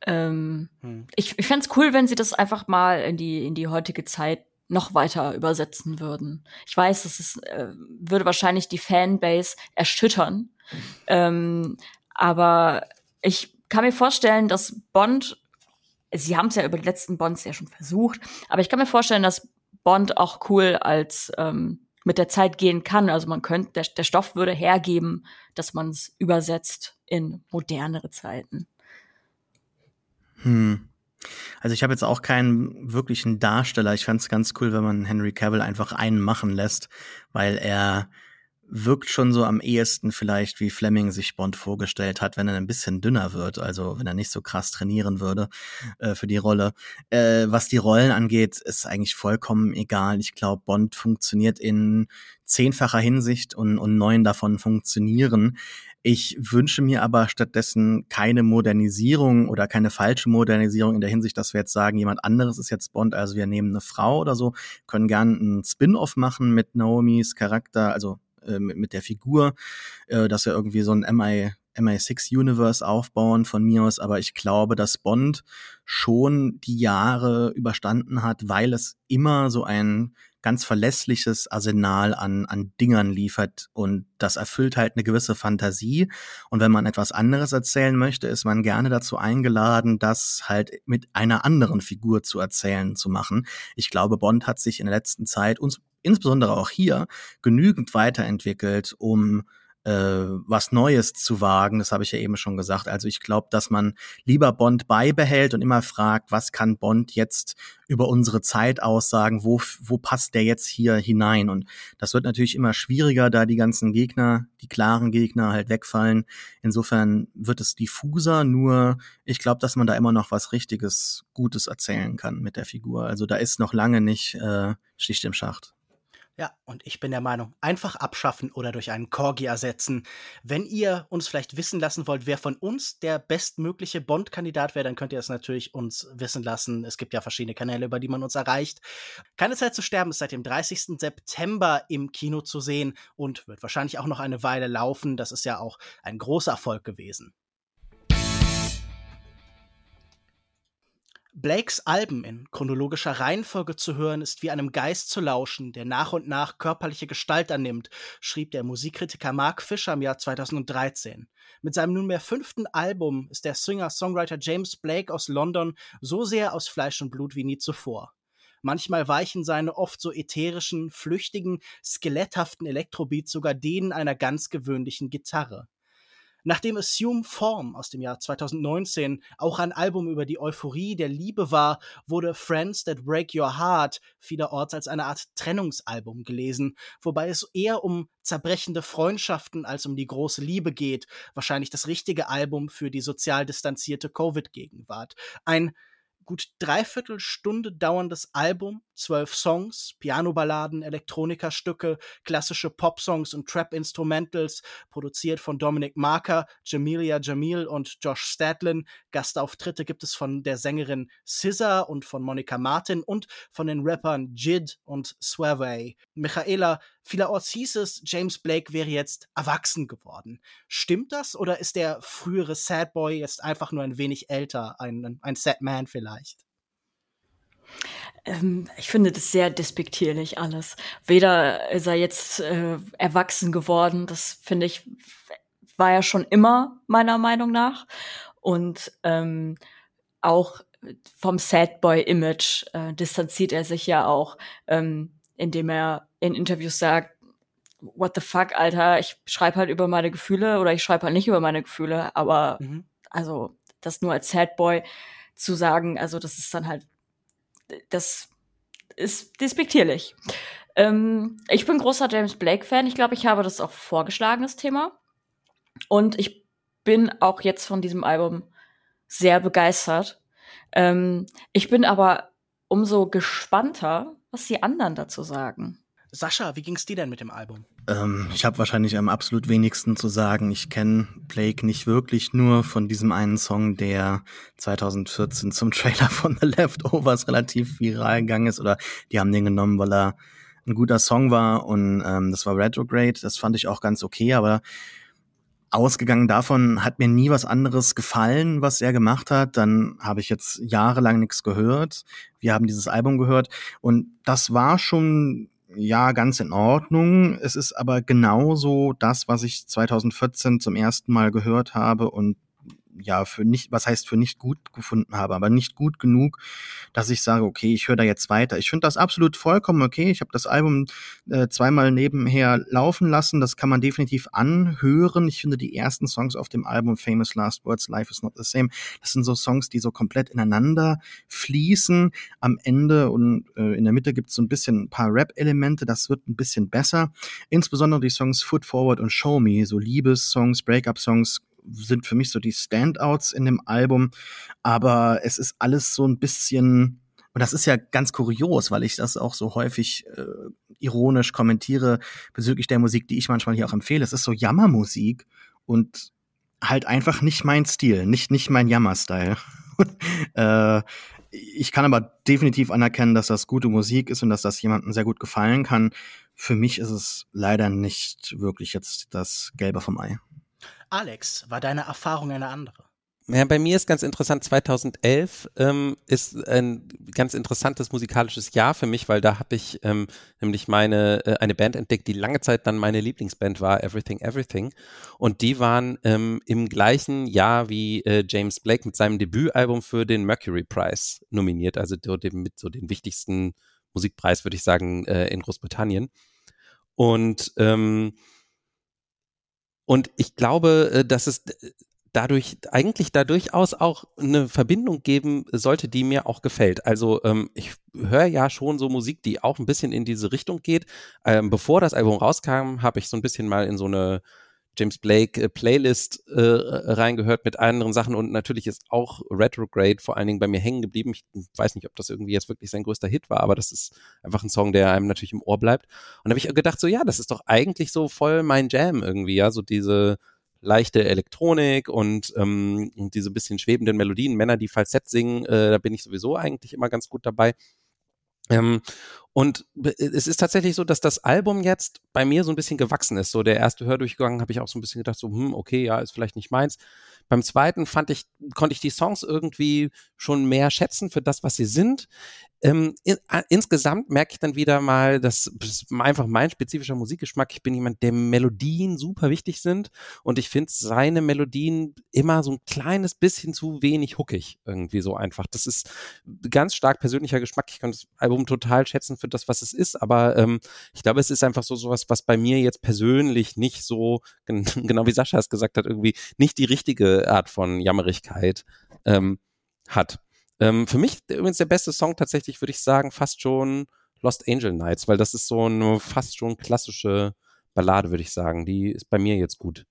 Ähm, hm. Ich, ich fände es cool, wenn sie das einfach mal in die, in die heutige Zeit noch weiter übersetzen würden. Ich weiß, das ist, äh, würde wahrscheinlich die Fanbase erschüttern. Ähm, aber ich kann mir vorstellen, dass Bond, sie haben es ja über die letzten Bonds ja schon versucht, aber ich kann mir vorstellen, dass Bond auch cool als ähm, mit der Zeit gehen kann. Also man könnte, der, der Stoff würde hergeben, dass man es übersetzt in modernere Zeiten. Hm. Also ich habe jetzt auch keinen wirklichen Darsteller. Ich fand es ganz cool, wenn man Henry Cavill einfach einen machen lässt, weil er wirkt schon so am ehesten vielleicht, wie Fleming sich Bond vorgestellt hat, wenn er ein bisschen dünner wird, also wenn er nicht so krass trainieren würde äh, für die Rolle. Äh, was die Rollen angeht, ist eigentlich vollkommen egal. Ich glaube, Bond funktioniert in zehnfacher Hinsicht und, und neun davon funktionieren. Ich wünsche mir aber stattdessen keine Modernisierung oder keine falsche Modernisierung in der Hinsicht, dass wir jetzt sagen, jemand anderes ist jetzt Bond, also wir nehmen eine Frau oder so, können gern einen Spin-off machen mit Naomis Charakter, also äh, mit, mit der Figur, äh, dass wir irgendwie so ein MI MI6 Universe aufbauen von mir aus, aber ich glaube, dass Bond schon die Jahre überstanden hat, weil es immer so ein ganz verlässliches Arsenal an, an Dingern liefert und das erfüllt halt eine gewisse Fantasie. Und wenn man etwas anderes erzählen möchte, ist man gerne dazu eingeladen, das halt mit einer anderen Figur zu erzählen, zu machen. Ich glaube, Bond hat sich in der letzten Zeit uns insbesondere auch hier genügend weiterentwickelt, um äh, was Neues zu wagen. Das habe ich ja eben schon gesagt. Also ich glaube, dass man lieber Bond beibehält und immer fragt, was kann Bond jetzt über unsere Zeit aussagen, wo, wo passt der jetzt hier hinein? Und das wird natürlich immer schwieriger, da die ganzen Gegner, die klaren Gegner halt wegfallen. Insofern wird es diffuser, nur ich glaube, dass man da immer noch was richtiges, Gutes erzählen kann mit der Figur. Also da ist noch lange nicht äh, Schicht im Schacht. Ja, und ich bin der Meinung, einfach abschaffen oder durch einen Corgi ersetzen. Wenn ihr uns vielleicht wissen lassen wollt, wer von uns der bestmögliche Bond-Kandidat wäre, dann könnt ihr es natürlich uns wissen lassen. Es gibt ja verschiedene Kanäle, über die man uns erreicht. Keine Zeit zu sterben ist seit dem 30. September im Kino zu sehen und wird wahrscheinlich auch noch eine Weile laufen. Das ist ja auch ein großer Erfolg gewesen. Blakes Alben in chronologischer Reihenfolge zu hören, ist wie einem Geist zu lauschen, der nach und nach körperliche Gestalt annimmt, schrieb der Musikkritiker Mark Fisher im Jahr 2013. Mit seinem nunmehr fünften Album ist der Singer-Songwriter James Blake aus London so sehr aus Fleisch und Blut wie nie zuvor. Manchmal weichen seine oft so ätherischen, flüchtigen, skeletthaften Elektrobeats sogar denen einer ganz gewöhnlichen Gitarre. Nachdem Assume Form aus dem Jahr 2019 auch ein Album über die Euphorie der Liebe war, wurde Friends That Break Your Heart vielerorts als eine Art Trennungsalbum gelesen, wobei es eher um zerbrechende Freundschaften als um die große Liebe geht, wahrscheinlich das richtige Album für die sozial distanzierte Covid-Gegenwart. Ein gut dreiviertel Stunde dauerndes Album, zwölf Songs, Pianoballaden, Elektronikastücke, klassische Popsongs und Trap-Instrumentals, produziert von Dominic Marker, Jamelia Jamil und Josh Stadlin. Gastauftritte gibt es von der Sängerin SZA und von Monica Martin und von den Rappern Jid und Swavey. Michaela, vielerorts hieß es, James Blake wäre jetzt erwachsen geworden. Stimmt das oder ist der frühere Sad Boy jetzt einfach nur ein wenig älter, ein, ein Sad Man vielleicht? Ähm, ich finde das sehr despektierlich alles. Weder ist er jetzt äh, erwachsen geworden, das finde ich, war er schon immer meiner Meinung nach. Und ähm, auch vom Sad Boy Image äh, distanziert er sich ja auch, ähm, indem er in Interviews sagt, what the fuck, Alter, ich schreibe halt über meine Gefühle oder ich schreibe halt nicht über meine Gefühle, aber mhm. also das nur als Sad Boy zu sagen, also das ist dann halt das ist despektierlich. Ähm, ich bin großer James Blake-Fan. Ich glaube, ich habe das auch vorgeschlagen, das Thema. Und ich bin auch jetzt von diesem Album sehr begeistert. Ähm, ich bin aber umso gespannter, was die anderen dazu sagen. Sascha, wie ging's dir denn mit dem Album? Ähm, ich habe wahrscheinlich am absolut wenigsten zu sagen. Ich kenne Blake nicht wirklich nur von diesem einen Song, der 2014 zum Trailer von The Leftovers relativ viral gegangen ist. Oder die haben den genommen, weil er ein guter Song war und ähm, das war Retrograde. Das fand ich auch ganz okay, aber ausgegangen davon hat mir nie was anderes gefallen, was er gemacht hat. Dann habe ich jetzt jahrelang nichts gehört. Wir haben dieses Album gehört und das war schon ja, ganz in Ordnung. Es ist aber genauso das, was ich 2014 zum ersten Mal gehört habe und ja, für nicht, was heißt für nicht gut gefunden habe, aber nicht gut genug, dass ich sage, okay, ich höre da jetzt weiter. Ich finde das absolut vollkommen okay. Ich habe das Album äh, zweimal nebenher laufen lassen. Das kann man definitiv anhören. Ich finde die ersten Songs auf dem Album Famous Last Words, Life is Not the Same, das sind so Songs, die so komplett ineinander fließen. Am Ende und äh, in der Mitte gibt es so ein bisschen ein paar Rap-Elemente. Das wird ein bisschen besser. Insbesondere die Songs Foot Forward und Show Me, so Liebes-Songs, Breakup-Songs, sind für mich so die Standouts in dem Album. Aber es ist alles so ein bisschen, und das ist ja ganz kurios, weil ich das auch so häufig äh, ironisch kommentiere bezüglich der Musik, die ich manchmal hier auch empfehle. Es ist so Jammermusik und halt einfach nicht mein Stil, nicht, nicht mein Jammer-Style. äh, ich kann aber definitiv anerkennen, dass das gute Musik ist und dass das jemandem sehr gut gefallen kann. Für mich ist es leider nicht wirklich jetzt das Gelbe vom Ei. Alex, war deine Erfahrung eine andere? Ja, bei mir ist ganz interessant, 2011 ähm, ist ein ganz interessantes musikalisches Jahr für mich, weil da habe ich ähm, nämlich meine äh, eine Band entdeckt, die lange Zeit dann meine Lieblingsband war, Everything Everything. Und die waren ähm, im gleichen Jahr wie äh, James Blake mit seinem Debütalbum für den Mercury Prize nominiert, also dem, mit so den wichtigsten Musikpreis, würde ich sagen, äh, in Großbritannien. Und ähm, und ich glaube, äh, dass es dadurch eigentlich da durchaus auch eine Verbindung geben sollte, die mir auch gefällt. Also ähm, ich höre ja schon so Musik, die auch ein bisschen in diese Richtung geht. Ähm, bevor das Album rauskam, habe ich so ein bisschen mal in so eine James Blake äh, Playlist äh, reingehört mit anderen Sachen und natürlich ist auch Retrograde vor allen Dingen bei mir hängen geblieben. Ich weiß nicht, ob das irgendwie jetzt wirklich sein größter Hit war, aber das ist einfach ein Song, der einem natürlich im Ohr bleibt. Und habe ich gedacht, so ja, das ist doch eigentlich so voll mein Jam irgendwie, ja, so diese leichte Elektronik und, ähm, diese bisschen schwebenden Melodien, Männer, die Falsett singen, äh, da bin ich sowieso eigentlich immer ganz gut dabei. Ähm, und es ist tatsächlich so, dass das Album jetzt bei mir so ein bisschen gewachsen ist. So der erste Hördurchgang habe ich auch so ein bisschen gedacht, so, hm, okay, ja, ist vielleicht nicht meins. Beim zweiten fand ich, konnte ich die Songs irgendwie schon mehr schätzen für das, was sie sind. Ähm, in, äh, insgesamt merke ich dann wieder mal, dass das einfach mein spezifischer Musikgeschmack. Ich bin jemand, der Melodien super wichtig sind und ich finde seine Melodien immer so ein kleines bisschen zu wenig hookig irgendwie so einfach. Das ist ganz stark persönlicher Geschmack. Ich kann das Album total schätzen für das, was es ist, aber ähm, ich glaube, es ist einfach so sowas, was bei mir jetzt persönlich nicht so genau wie Sascha es gesagt hat, irgendwie nicht die richtige Art von Jammerigkeit ähm, hat. Ähm, für mich übrigens der beste Song tatsächlich, würde ich sagen, fast schon Lost Angel Nights, weil das ist so eine fast schon klassische Ballade, würde ich sagen. Die ist bei mir jetzt gut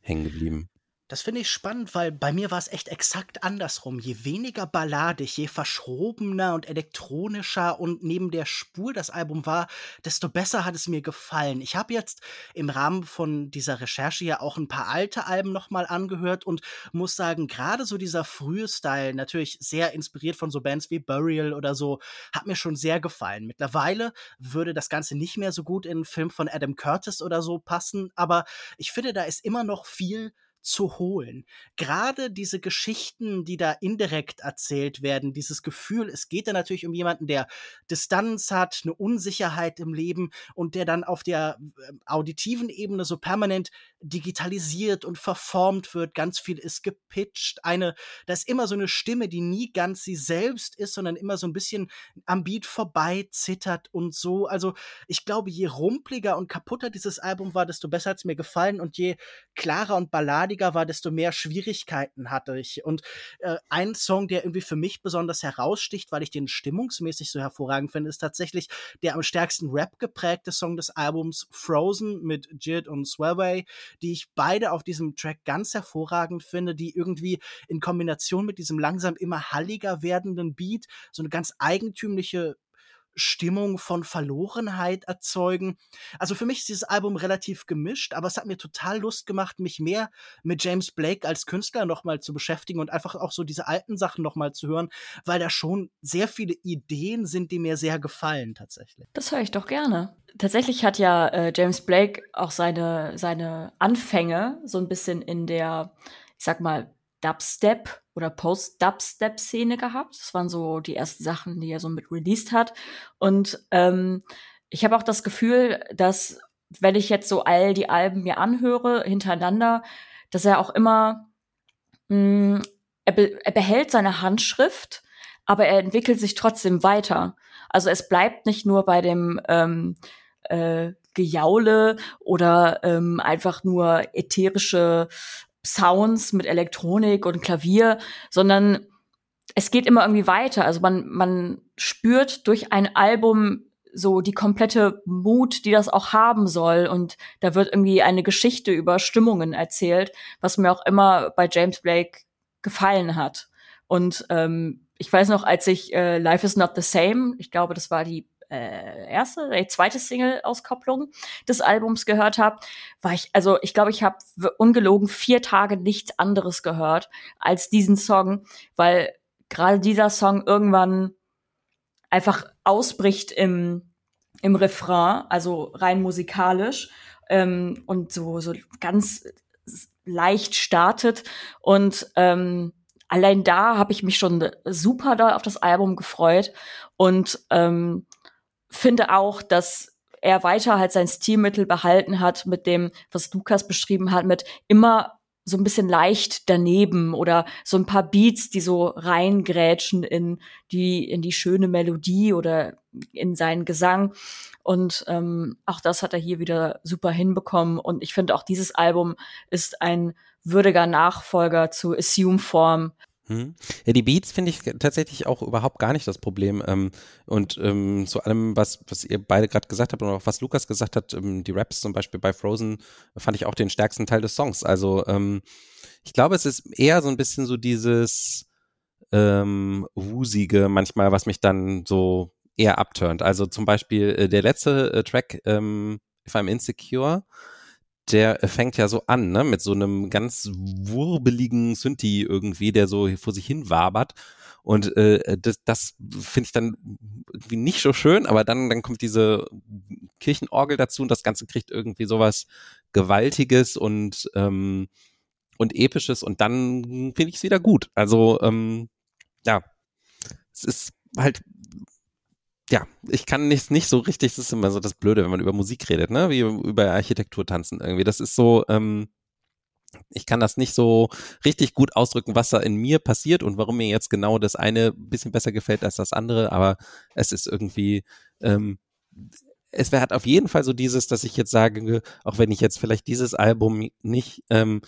hängen geblieben. Das finde ich spannend, weil bei mir war es echt exakt andersrum. Je weniger balladig, je verschrobener und elektronischer und neben der Spur das Album war, desto besser hat es mir gefallen. Ich habe jetzt im Rahmen von dieser Recherche ja auch ein paar alte Alben nochmal angehört und muss sagen, gerade so dieser frühe Style, natürlich sehr inspiriert von so Bands wie Burial oder so, hat mir schon sehr gefallen. Mittlerweile würde das Ganze nicht mehr so gut in einen Film von Adam Curtis oder so passen, aber ich finde, da ist immer noch viel zu holen. Gerade diese Geschichten, die da indirekt erzählt werden, dieses Gefühl, es geht da natürlich um jemanden, der Distanz hat, eine Unsicherheit im Leben und der dann auf der äh, auditiven Ebene so permanent digitalisiert und verformt wird. Ganz viel ist gepitcht. Eine, da ist immer so eine Stimme, die nie ganz sie selbst ist, sondern immer so ein bisschen am Beat vorbei zittert und so. Also ich glaube, je rumpliger und kaputter dieses Album war, desto besser hat es mir gefallen und je klarer und balladiger war, desto mehr Schwierigkeiten hatte ich. Und äh, ein Song, der irgendwie für mich besonders heraussticht, weil ich den stimmungsmäßig so hervorragend finde, ist tatsächlich der am stärksten Rap geprägte Song des Albums Frozen mit Jid und Swellway, die ich beide auf diesem Track ganz hervorragend finde, die irgendwie in Kombination mit diesem langsam immer halliger werdenden Beat so eine ganz eigentümliche Stimmung von Verlorenheit erzeugen. Also für mich ist dieses Album relativ gemischt, aber es hat mir total Lust gemacht, mich mehr mit James Blake als Künstler nochmal zu beschäftigen und einfach auch so diese alten Sachen nochmal zu hören, weil da schon sehr viele Ideen sind, die mir sehr gefallen tatsächlich. Das höre ich doch gerne. Tatsächlich hat ja äh, James Blake auch seine, seine Anfänge so ein bisschen in der, ich sag mal, Dubstep oder Post-Dubstep-Szene gehabt. Das waren so die ersten Sachen, die er so mit released hat. Und ähm, ich habe auch das Gefühl, dass wenn ich jetzt so all die Alben mir anhöre hintereinander, dass er auch immer mh, mm, er, be er behält seine Handschrift, aber er entwickelt sich trotzdem weiter. Also es bleibt nicht nur bei dem ähm, äh, Gejaule oder ähm, einfach nur ätherische Sounds mit Elektronik und Klavier, sondern es geht immer irgendwie weiter. Also man, man spürt durch ein Album so die komplette Mut, die das auch haben soll. Und da wird irgendwie eine Geschichte über Stimmungen erzählt, was mir auch immer bei James Blake gefallen hat. Und ähm, ich weiß noch, als ich äh, Life is Not the Same, ich glaube, das war die äh, erste, die zweite Single-Auskopplung des Albums gehört habe, war ich, also ich glaube, ich habe ungelogen vier Tage nichts anderes gehört als diesen Song, weil gerade dieser Song irgendwann einfach ausbricht im, im Refrain, also rein musikalisch ähm, und so, so ganz leicht startet. Und ähm, allein da habe ich mich schon super da auf das Album gefreut. Und ähm, finde auch, dass er weiter halt sein Stilmittel behalten hat mit dem, was Lukas beschrieben hat, mit immer so ein bisschen leicht daneben oder so ein paar Beats, die so reingrätschen in die, in die schöne Melodie oder in seinen Gesang. Und ähm, auch das hat er hier wieder super hinbekommen. Und ich finde auch dieses Album ist ein würdiger Nachfolger zu Assume Form Hm. Ja, die Beats finde ich tatsächlich auch überhaupt gar nicht das Problem. Ähm, und ähm, zu allem, was, was ihr beide gerade gesagt habt und auch was Lukas gesagt hat, ähm, die Raps zum Beispiel bei Frozen, fand ich auch den stärksten Teil des Songs. Also ähm, ich glaube, es ist eher so ein bisschen so dieses ähm, Wusige manchmal, was mich dann so eher abturnt. Also zum Beispiel äh, der letzte äh, Track, ähm, If I'm Insecure, der fängt ja so an, ne, mit so einem ganz wurbeligen Synthi irgendwie, der so vor sich hin wabert. Und äh, das, das finde ich dann irgendwie nicht so schön, aber dann, dann kommt diese Kirchenorgel dazu und das Ganze kriegt irgendwie sowas Gewaltiges und, ähm, und Episches und dann finde ich es wieder gut. Also, ähm, ja, es ist halt ja, ich kann nicht, nicht so richtig, das ist immer so das Blöde, wenn man über Musik redet, ne? Wie über Architektur tanzen irgendwie. Das ist so, ähm, ich kann das nicht so richtig gut ausdrücken, was da in mir passiert und warum mir jetzt genau das eine bisschen besser gefällt als das andere, aber es ist irgendwie, ähm, es hat auf jeden Fall so dieses, dass ich jetzt sage, auch wenn ich jetzt vielleicht dieses Album nicht ähm,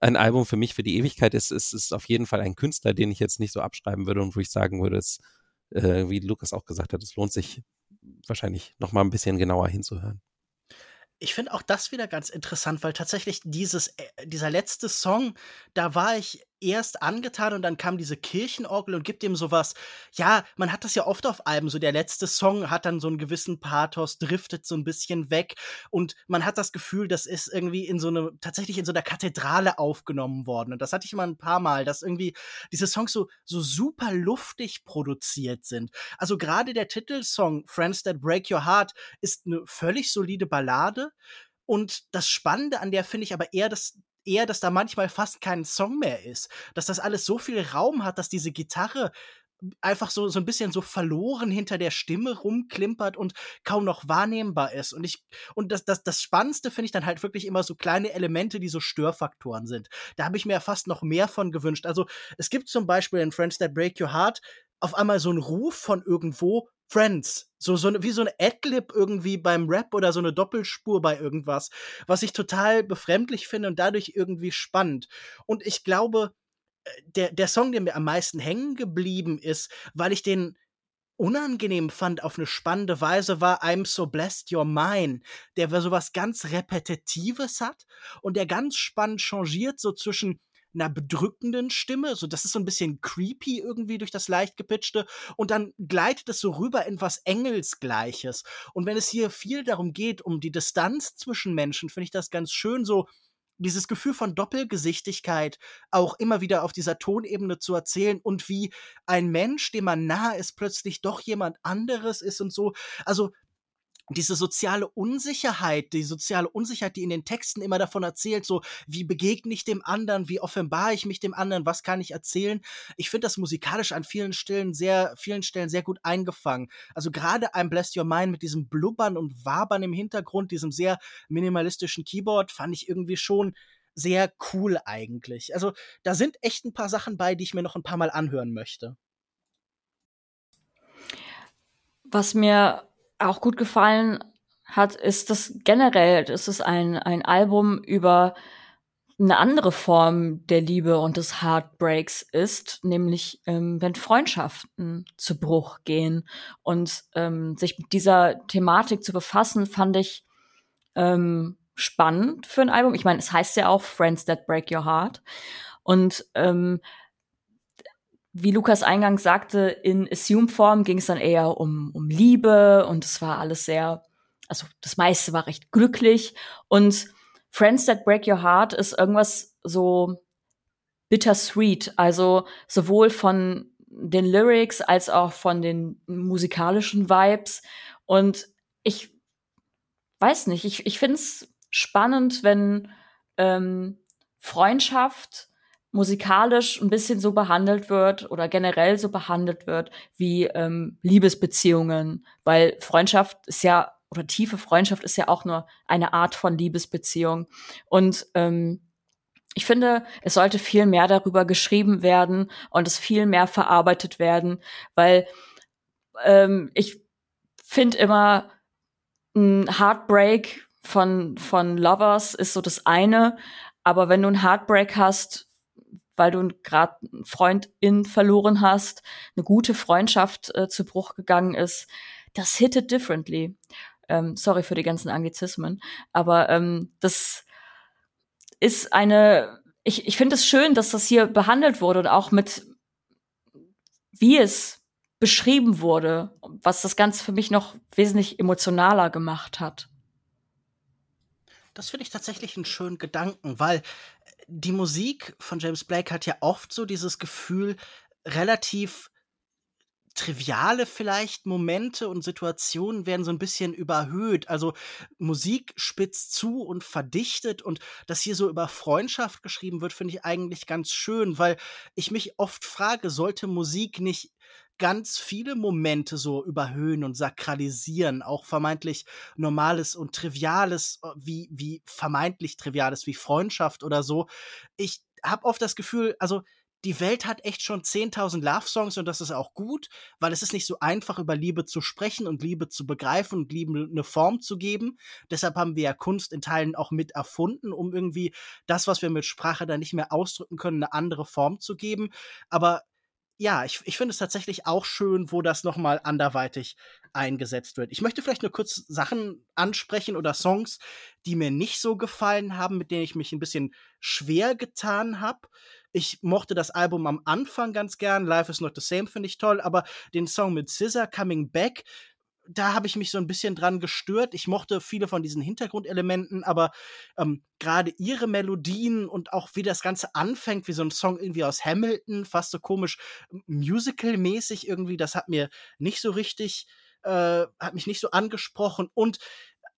ein Album für mich für die Ewigkeit ist, ist es auf jeden Fall ein Künstler, den ich jetzt nicht so abschreiben würde und wo ich sagen würde, es äh, wie Lukas auch gesagt hat, es lohnt sich wahrscheinlich noch mal ein bisschen genauer hinzuhören. Ich finde auch das wieder ganz interessant, weil tatsächlich dieses, äh, dieser letzte Song, da war ich erst angetan und dann kam diese Kirchenorgel und gibt ihm sowas. Ja, man hat das ja oft auf Alben, so der letzte Song hat dann so einen gewissen Pathos, driftet so ein bisschen weg und man hat das Gefühl, das ist irgendwie in so eine, tatsächlich in so einer Kathedrale aufgenommen worden. Und das hatte ich immer ein paar Mal, dass irgendwie diese Songs so, so super luftig produziert sind. Also gerade der Titelsong Friends That Break Your Heart ist eine völlig solide Ballade. Und das Spannende an der finde ich aber eher, dass eher, dass da manchmal fast kein Song mehr ist. Dass das alles so viel Raum hat, dass diese Gitarre einfach so, so ein bisschen so verloren hinter der Stimme rumklimpert und kaum noch wahrnehmbar ist. Und ich, und das, das, das Spannendste finde ich dann halt wirklich immer so kleine Elemente, die so Störfaktoren sind. Da habe ich mir fast noch mehr von gewünscht. Also, es gibt zum Beispiel in Friends That Break Your Heart auf einmal so einen Ruf von irgendwo, Friends. So, so wie so ein Adlib irgendwie beim Rap oder so eine Doppelspur bei irgendwas, was ich total befremdlich finde und dadurch irgendwie spannend. Und ich glaube, äh, der, der Song, der mir am meisten hängen geblieben ist, weil ich den unangenehm fand auf eine spannende Weise, war I'm So Blessed You're Mine, der so was ganz Repetitives hat und der ganz spannend changiert so zwischen einer bedrückenden Stimme, so das ist so ein bisschen creepy irgendwie durch das leicht gepitchte und dann gleitet es so rüber in was Engelsgleiches. Und wenn es hier viel darum geht, um die Distanz zwischen Menschen, finde ich das ganz schön so dieses Gefühl von Doppelgesichtigkeit auch immer wieder auf dieser Tonebene zu erzählen und wie ein Mensch, dem man nahe ist, plötzlich doch jemand anderes ist und so. Also diese soziale Unsicherheit, die soziale Unsicherheit, die in den Texten immer davon erzählt, so wie begegne ich dem anderen, wie offenbare ich mich dem anderen, was kann ich erzählen. Ich finde das musikalisch an vielen Stellen sehr, vielen Stellen sehr gut eingefangen. Also gerade I'm Bless Your Mind mit diesem Blubbern und Wabern im Hintergrund, diesem sehr minimalistischen Keyboard, fand ich irgendwie schon sehr cool eigentlich. Also da sind echt ein paar Sachen bei, die ich mir noch ein paar Mal anhören möchte. Was mir auch gut gefallen hat, ist das generell, ist es ein, ein Album über eine andere Form der Liebe und des Heartbreaks ist, nämlich ähm, wenn Freundschaften zu Bruch gehen. Und ähm, sich mit dieser Thematik zu befassen, fand ich ähm, spannend für ein Album. Ich meine, es heißt ja auch Friends That Break Your Heart. Und ähm, wie Lukas eingangs sagte, in Assume-Form ging es dann eher um, um Liebe und es war alles sehr, also das meiste war recht glücklich. Und Friends That Break Your Heart ist irgendwas so bittersweet, also sowohl von den Lyrics als auch von den musikalischen Vibes. Und ich weiß nicht, ich, ich finde es spannend, wenn ähm, Freundschaft musikalisch ein bisschen so behandelt wird oder generell so behandelt wird wie ähm, Liebesbeziehungen, weil Freundschaft ist ja oder tiefe Freundschaft ist ja auch nur eine Art von Liebesbeziehung. Und ähm, ich finde, es sollte viel mehr darüber geschrieben werden und es viel mehr verarbeitet werden, weil ähm, ich finde immer ein Heartbreak von von Lovers ist so das eine, aber wenn du ein Heartbreak hast weil du gerade einen Freundin verloren hast, eine gute Freundschaft äh, zu Bruch gegangen ist, das hittet differently. Ähm, sorry für die ganzen Anglizismen, aber ähm, das ist eine, ich, ich finde es schön, dass das hier behandelt wurde und auch mit, wie es beschrieben wurde, was das Ganze für mich noch wesentlich emotionaler gemacht hat. Das finde ich tatsächlich einen schönen Gedanken, weil die Musik von James Blake hat ja oft so dieses Gefühl, relativ triviale vielleicht Momente und Situationen werden so ein bisschen überhöht. Also Musik spitzt zu und verdichtet und dass hier so über Freundschaft geschrieben wird, finde ich eigentlich ganz schön, weil ich mich oft frage, sollte Musik nicht ganz viele Momente so überhöhen und sakralisieren, auch vermeintlich Normales und Triviales, äh, wie, wie vermeintlich Triviales, wie Freundschaft oder so. Ich habe oft das Gefühl, also die Welt hat echt schon 10.000 Love-Songs und das ist auch gut, weil es ist nicht so einfach, über Liebe zu sprechen und Liebe zu begreifen und Liebe eine Form zu geben. Deshalb haben wir ja Kunst in Teilen auch mit erfunden, um irgendwie das, was wir mit Sprache dann nicht mehr ausdrücken können, eine andere Form zu geben. Aber ja, ich, ich finde es tatsächlich auch schön, wo das nochmal anderweitig eingesetzt wird. Ich möchte vielleicht nur kurz Sachen ansprechen oder Songs, die mir nicht so gefallen haben, mit denen ich mich ein bisschen schwer getan habe. Ich mochte das Album am Anfang ganz gern. Life is not the same finde ich toll, aber den Song mit Scissor Coming Back, da habe ich mich so ein bisschen dran gestört. Ich mochte viele von diesen Hintergrundelementen, aber ähm, gerade ihre Melodien und auch wie das Ganze anfängt, wie so ein Song irgendwie aus Hamilton, fast so komisch musical-mäßig irgendwie, das hat mir nicht so richtig, äh, hat mich nicht so angesprochen. Und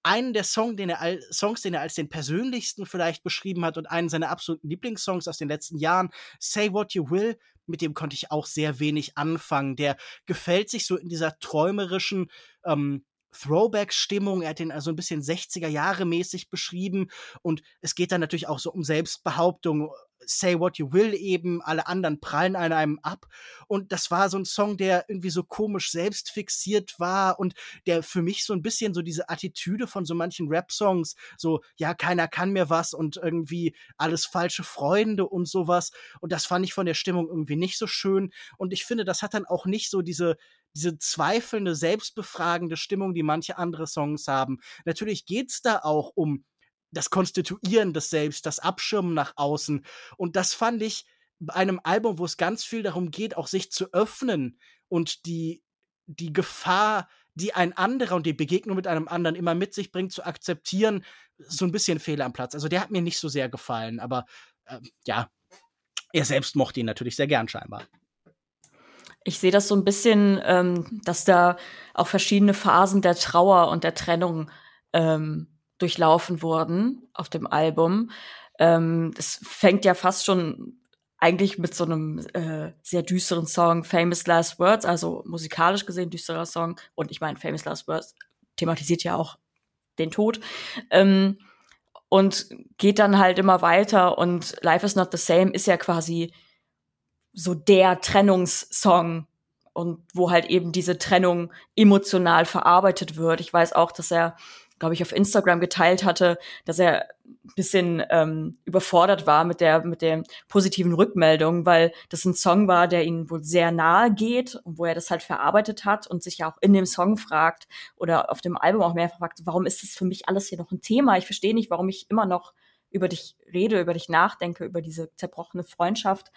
einen der Song, den er, Songs, den er als den persönlichsten vielleicht beschrieben hat und einen seiner absoluten Lieblingssongs aus den letzten Jahren, Say What You Will, mit dem konnte ich auch sehr wenig anfangen. Der gefällt sich so in dieser träumerischen ähm, Throwback-Stimmung. Er hat den also ein bisschen 60er Jahre mäßig beschrieben und es geht dann natürlich auch so um Selbstbehauptung, Say What You Will eben, alle anderen prallen an einem ab. Und das war so ein Song, der irgendwie so komisch selbstfixiert war und der für mich so ein bisschen so diese Attitüde von so manchen Rap-Songs, so, ja, keiner kann mir was und irgendwie alles falsche Freunde und sowas. Und das fand ich von der Stimmung irgendwie nicht so schön. Und ich finde, das hat dann auch nicht so diese, diese zweifelnde, selbstbefragende Stimmung, die manche andere Songs haben. Natürlich geht's da auch um das Konstituieren des Selbst, das Abschirmen nach außen. Und das fand ich bei einem Album, wo es ganz viel darum geht, auch sich zu öffnen und die, die Gefahr, die ein anderer und die Begegnung mit einem anderen immer mit sich bringt, zu akzeptieren, so ein bisschen fehl am Platz. Also der hat mir nicht so sehr gefallen, aber äh, ja, er selbst mochte ihn natürlich sehr gern scheinbar. Ich sehe das so ein bisschen, ähm, dass da auch verschiedene Phasen der Trauer und der Trennung ähm, durchlaufen wurden auf dem Album. Ähm, das fängt ja fast schon eigentlich mit so einem äh, sehr düsteren Song, Famous Last Words, also musikalisch gesehen düsterer Song. Und ich meine, Famous Last Words thematisiert ja auch den Tod. Ähm, und geht dann halt immer weiter und Life is Not the Same ist ja quasi so der Trennungssong und wo halt eben diese Trennung emotional verarbeitet wird. Ich weiß auch, dass er glaube ich, auf Instagram geteilt hatte, dass er ein bisschen ähm, überfordert war mit der mit der positiven Rückmeldung, weil das ein Song war, der ihm wohl sehr nahe geht und wo er das halt verarbeitet hat und sich ja auch in dem Song fragt oder auf dem Album auch mehrfach fragt, warum ist das für mich alles hier noch ein Thema? Ich verstehe nicht, warum ich immer noch über dich rede, über dich nachdenke, über diese zerbrochene Freundschaft.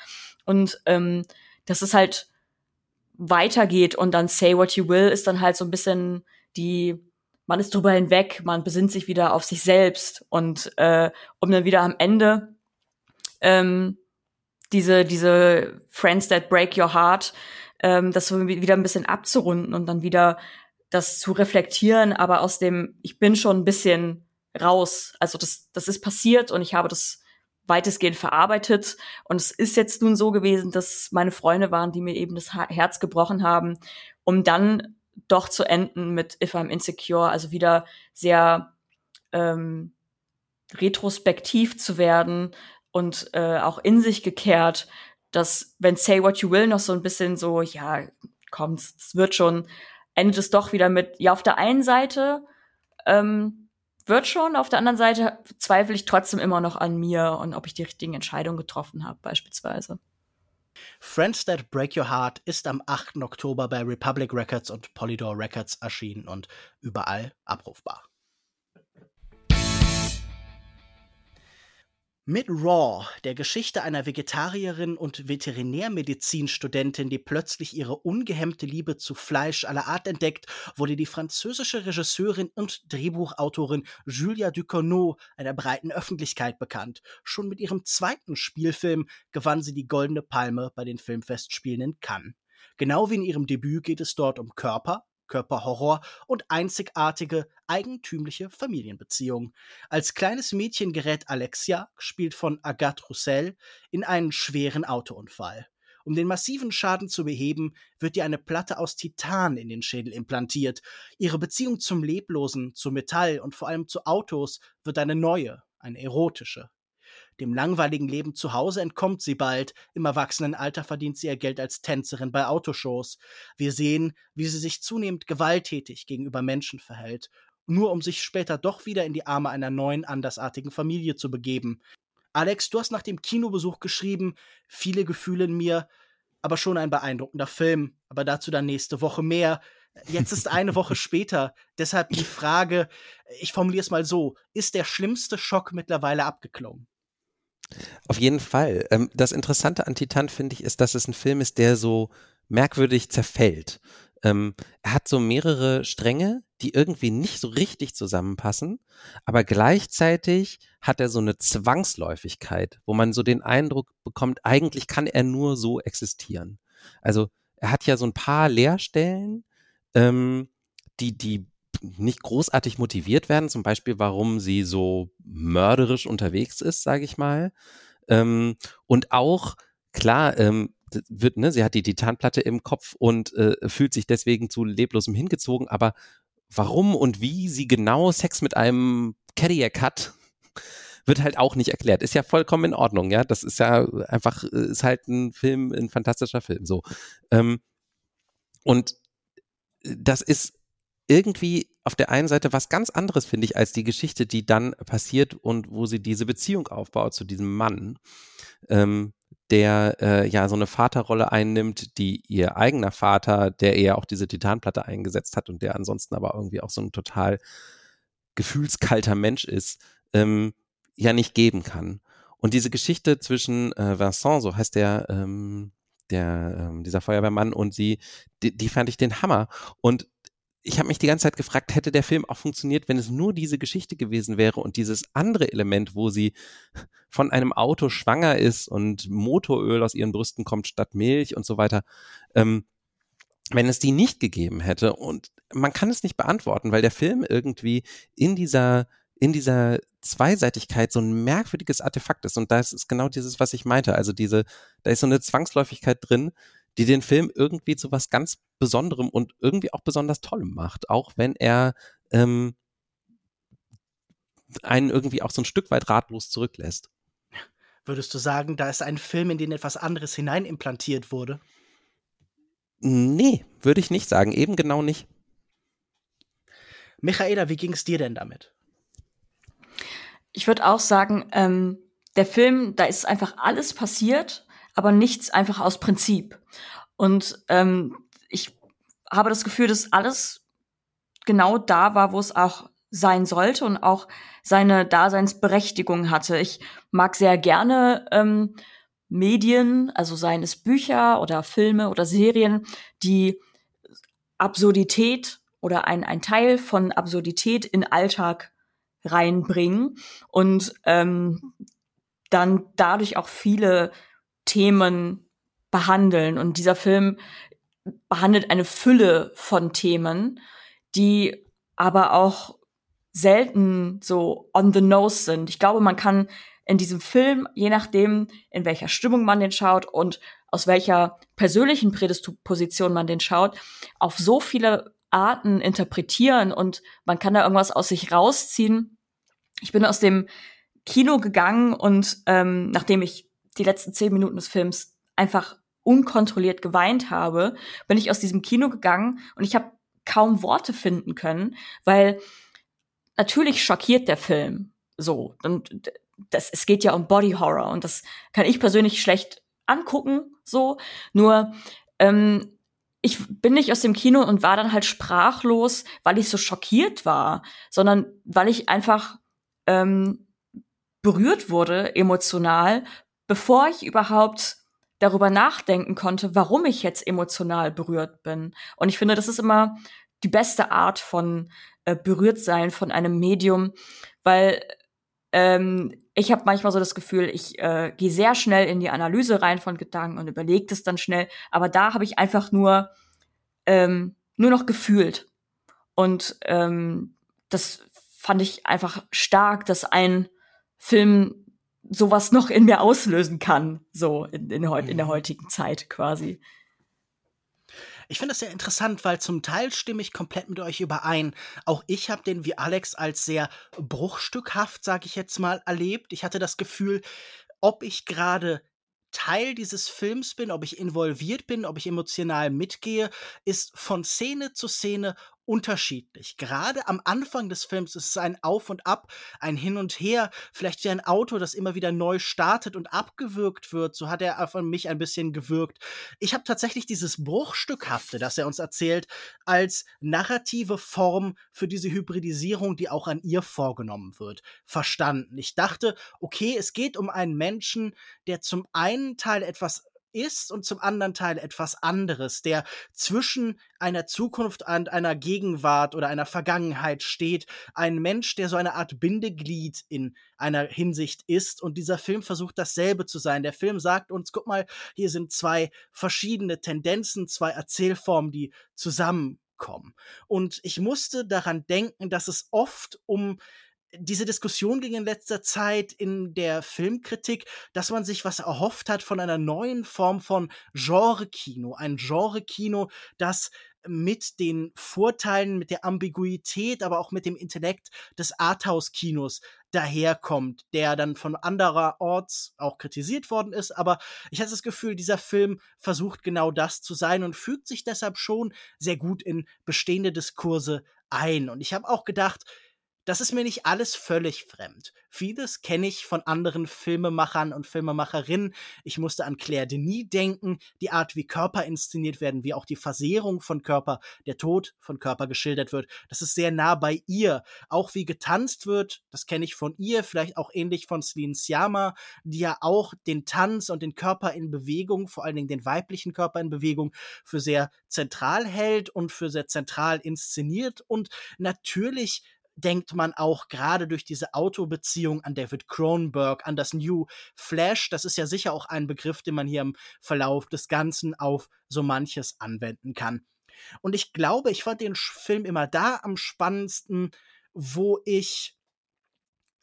Und ähm, dass es halt weitergeht und dann Say What You Will ist dann halt so ein bisschen die man ist drüber hinweg, man besinnt sich wieder auf sich selbst. Und äh, um dann wieder am Ende ähm, diese diese Friends that break your heart, ähm, das wieder ein bisschen abzurunden und dann wieder das zu reflektieren, aber aus dem ich bin schon ein bisschen raus. Also das das ist passiert und ich habe das weitestgehend verarbeitet und es ist jetzt nun so gewesen, dass meine Freunde waren, die mir eben das Herz gebrochen haben, um dann doch zu enden mit If I'm Insecure, also wieder sehr ähm, retrospektiv zu werden und äh, auch in sich gekehrt, dass wenn Say What You Will noch so ein bisschen so, ja, komm, es wird schon, endet es doch wieder mit, ja, auf der einen Seite ähm, wird schon. Auf der anderen Seite zweifle ich trotzdem immer noch an mir und ob ich die richtigen Entscheidungen getroffen habe, beispielsweise. Friends That Break Your Heart ist am 8. Oktober bei Republic Records und Polydor Records erschienen und überall abrufbar. Mit Raw, der Geschichte einer Vegetarierin und Veterinärmedizinstudentin, die plötzlich ihre ungehemmte Liebe zu Fleisch aller Art entdeckt, wurde die französische Regisseurin und Drehbuchautorin Julia Ducournau einer breiten Öffentlichkeit bekannt. Schon mit ihrem zweiten Spielfilm gewann sie die Goldene Palme bei den Filmfestspielen in Cannes. Genau wie in ihrem Debüt geht es dort um Körper, Körperhorror und einzigartige, eigentümliche Familienbeziehungen. Als kleines Mädchen gerät Alexia, gespielt von Agathe Roussel, in einen schweren Autounfall. Um den massiven Schaden zu beheben, wird ihr eine Platte aus Titan in den Schädel implantiert. Ihre Beziehung zum Leblosen, zu Metall und vor allem zu Autos wird eine neue, eine erotische. Dem langweiligen Leben zu Hause entkommt sie bald. Im Erwachsenenalter verdient sie ihr Geld als Tänzerin bei Autoshows. Wir sehen, wie sie sich zunehmend gewalttätig gegenüber Menschen verhält, nur um sich später doch wieder in die Arme einer neuen, andersartigen Familie zu begeben. Alex, du hast nach dem Kinobesuch geschrieben, viele Gefühle in mir, aber schon ein beeindruckender Film. Aber dazu dann nächste Woche mehr. Jetzt ist eine Woche später. Deshalb die Frage, ich formuliere es mal so, ist der schlimmste Schock mittlerweile abgeklungen? Auf jeden Fall. Ähm, das Interessante an Titan, finde ich, ist, dass es ein Film ist, der so merkwürdig zerfällt. Ähm, er hat so mehrere Stränge, die irgendwie nicht so richtig zusammenpassen, aber gleichzeitig hat er so eine Zwangsläufigkeit, wo man so den Eindruck bekommt, eigentlich kann er nur so existieren. Also er hat ja so ein paar Leerstellen, ähm, die, die nicht großartig motiviert werden, zum Beispiel, warum sie so mörderisch unterwegs ist, sage ich mal. Ähm, und auch, klar, ähm, wird, ne, sie hat die Titanplatte im Kopf und äh, fühlt sich deswegen zu leblosem hingezogen, aber warum und wie sie genau Sex mit einem Cadillac hat, wird halt auch nicht erklärt. Ist ja vollkommen in Ordnung, ja. Das ist ja einfach, ist halt ein Film, ein fantastischer Film, so. Ähm, und das ist irgendwie auf der einen Seite was ganz anderes, finde ich, als die Geschichte, die dann passiert und wo sie diese Beziehung aufbaut zu diesem Mann, ähm, der äh, ja so eine Vaterrolle einnimmt, die ihr eigener Vater, der eher auch diese Titanplatte eingesetzt hat und der ansonsten aber irgendwie auch so ein total gefühlskalter Mensch ist, ähm, ja nicht geben kann. Und diese Geschichte zwischen äh, Vincent, so heißt der, ähm, der ähm, dieser Feuerwehrmann und sie, die, die fand ich den Hammer. Und ich habe mich die ganze Zeit gefragt, hätte der Film auch funktioniert, wenn es nur diese Geschichte gewesen wäre und dieses andere Element, wo sie von einem Auto schwanger ist und Motoröl aus ihren Brüsten kommt statt Milch und so weiter. Ähm, wenn es die nicht gegeben hätte und man kann es nicht beantworten, weil der Film irgendwie in dieser in dieser Zweiseitigkeit so ein merkwürdiges Artefakt ist und das ist genau dieses, was ich meinte. Also diese, da ist so eine Zwangsläufigkeit drin, die den Film irgendwie zu was ganz Besonderem und irgendwie auch besonders Tollem macht, auch wenn er ähm, einen irgendwie auch so ein Stück weit ratlos zurücklässt. Würdest du sagen, da ist ein Film, in den etwas anderes hineinimplantiert wurde? Nee, würde ich nicht sagen. Eben genau nicht. Michaela, wie ging es dir denn damit? Ich würde auch sagen, ähm, der Film, da ist einfach alles passiert aber nichts einfach aus Prinzip. Und ähm, ich habe das Gefühl, dass alles genau da war, wo es auch sein sollte und auch seine Daseinsberechtigung hatte. Ich mag sehr gerne ähm, Medien, also seien es Bücher oder Filme oder Serien, die Absurdität oder ein, ein Teil von Absurdität in Alltag reinbringen und ähm, dann dadurch auch viele Themen behandeln. Und dieser Film behandelt eine Fülle von Themen, die aber auch selten so on the nose sind. Ich glaube, man kann in diesem Film, je nachdem, in welcher Stimmung man den schaut und aus welcher persönlichen Prädisposition man den schaut, auf so viele Arten interpretieren und man kann da irgendwas aus sich rausziehen. Ich bin aus dem Kino gegangen und ähm, nachdem ich die letzten zehn Minuten des Films einfach unkontrolliert geweint habe, bin ich aus diesem Kino gegangen und ich habe kaum Worte finden können, weil natürlich schockiert der Film so. Und das, es geht ja um Body Horror und das kann ich persönlich schlecht angucken, so. Nur, ähm, ich bin nicht aus dem Kino und war dann halt sprachlos, weil ich so schockiert war, sondern weil ich einfach ähm, berührt wurde emotional, bevor ich überhaupt darüber nachdenken konnte, warum ich jetzt emotional berührt bin. Und ich finde, das ist immer die beste Art von äh, berührt sein von einem Medium, weil ähm, ich habe manchmal so das Gefühl, ich äh, gehe sehr schnell in die Analyse rein von Gedanken und überlege das dann schnell. Aber da habe ich einfach nur ähm, nur noch gefühlt und ähm, das fand ich einfach stark, dass ein Film sowas noch in mir auslösen kann, so in, in, in der mhm. heutigen Zeit quasi. Ich finde das sehr interessant, weil zum Teil stimme ich komplett mit euch überein. Auch ich habe den wie Alex als sehr bruchstückhaft, sage ich jetzt mal, erlebt. Ich hatte das Gefühl, ob ich gerade Teil dieses Films bin, ob ich involviert bin, ob ich emotional mitgehe, ist von Szene zu Szene unterschiedlich. Gerade am Anfang des Films ist es ein Auf und Ab, ein Hin und Her, vielleicht wie ein Auto, das immer wieder neu startet und abgewürgt wird. So hat er von mich ein bisschen gewirkt. Ich habe tatsächlich dieses Bruchstückhafte, das er uns erzählt, als narrative Form für diese Hybridisierung, die auch an ihr vorgenommen wird, verstanden. Ich dachte, okay, es geht um einen Menschen, der zum einen Teil etwas ist und zum anderen Teil etwas anderes, der zwischen einer Zukunft und einer Gegenwart oder einer Vergangenheit steht. Ein Mensch, der so eine Art Bindeglied in einer Hinsicht ist und dieser Film versucht dasselbe zu sein. Der Film sagt uns, guck mal, hier sind zwei verschiedene Tendenzen, zwei Erzählformen, die zusammenkommen. Und ich musste daran denken, dass es oft um diese Diskussion ging in letzter Zeit in der Filmkritik, dass man sich was erhofft hat von einer neuen Form von Genre-Kino. Ein Genre-Kino, das mit den Vorteilen, mit der Ambiguität, aber auch mit dem Intellekt des Arthouse-Kinos daherkommt, der dann von andererorts auch kritisiert worden ist. Aber ich hatte das Gefühl, dieser Film versucht genau das zu sein und fügt sich deshalb schon sehr gut in bestehende Diskurse ein. Und ich habe auch gedacht, das ist mir nicht alles völlig fremd. Vieles kenne ich von anderen Filmemachern und Filmemacherinnen. Ich musste an Claire Denis denken, die Art, wie Körper inszeniert werden, wie auch die Versehrung von Körper, der Tod von Körper geschildert wird. Das ist sehr nah bei ihr. Auch wie getanzt wird, das kenne ich von ihr, vielleicht auch ähnlich von Celine Siama, die ja auch den Tanz und den Körper in Bewegung, vor allen Dingen den weiblichen Körper in Bewegung, für sehr zentral hält und für sehr zentral inszeniert. Und natürlich denkt man auch gerade durch diese Autobeziehung an David Cronenberg, an das New Flash. Das ist ja sicher auch ein Begriff, den man hier im Verlauf des Ganzen auf so manches anwenden kann. Und ich glaube, ich fand den Film immer da am spannendsten, wo ich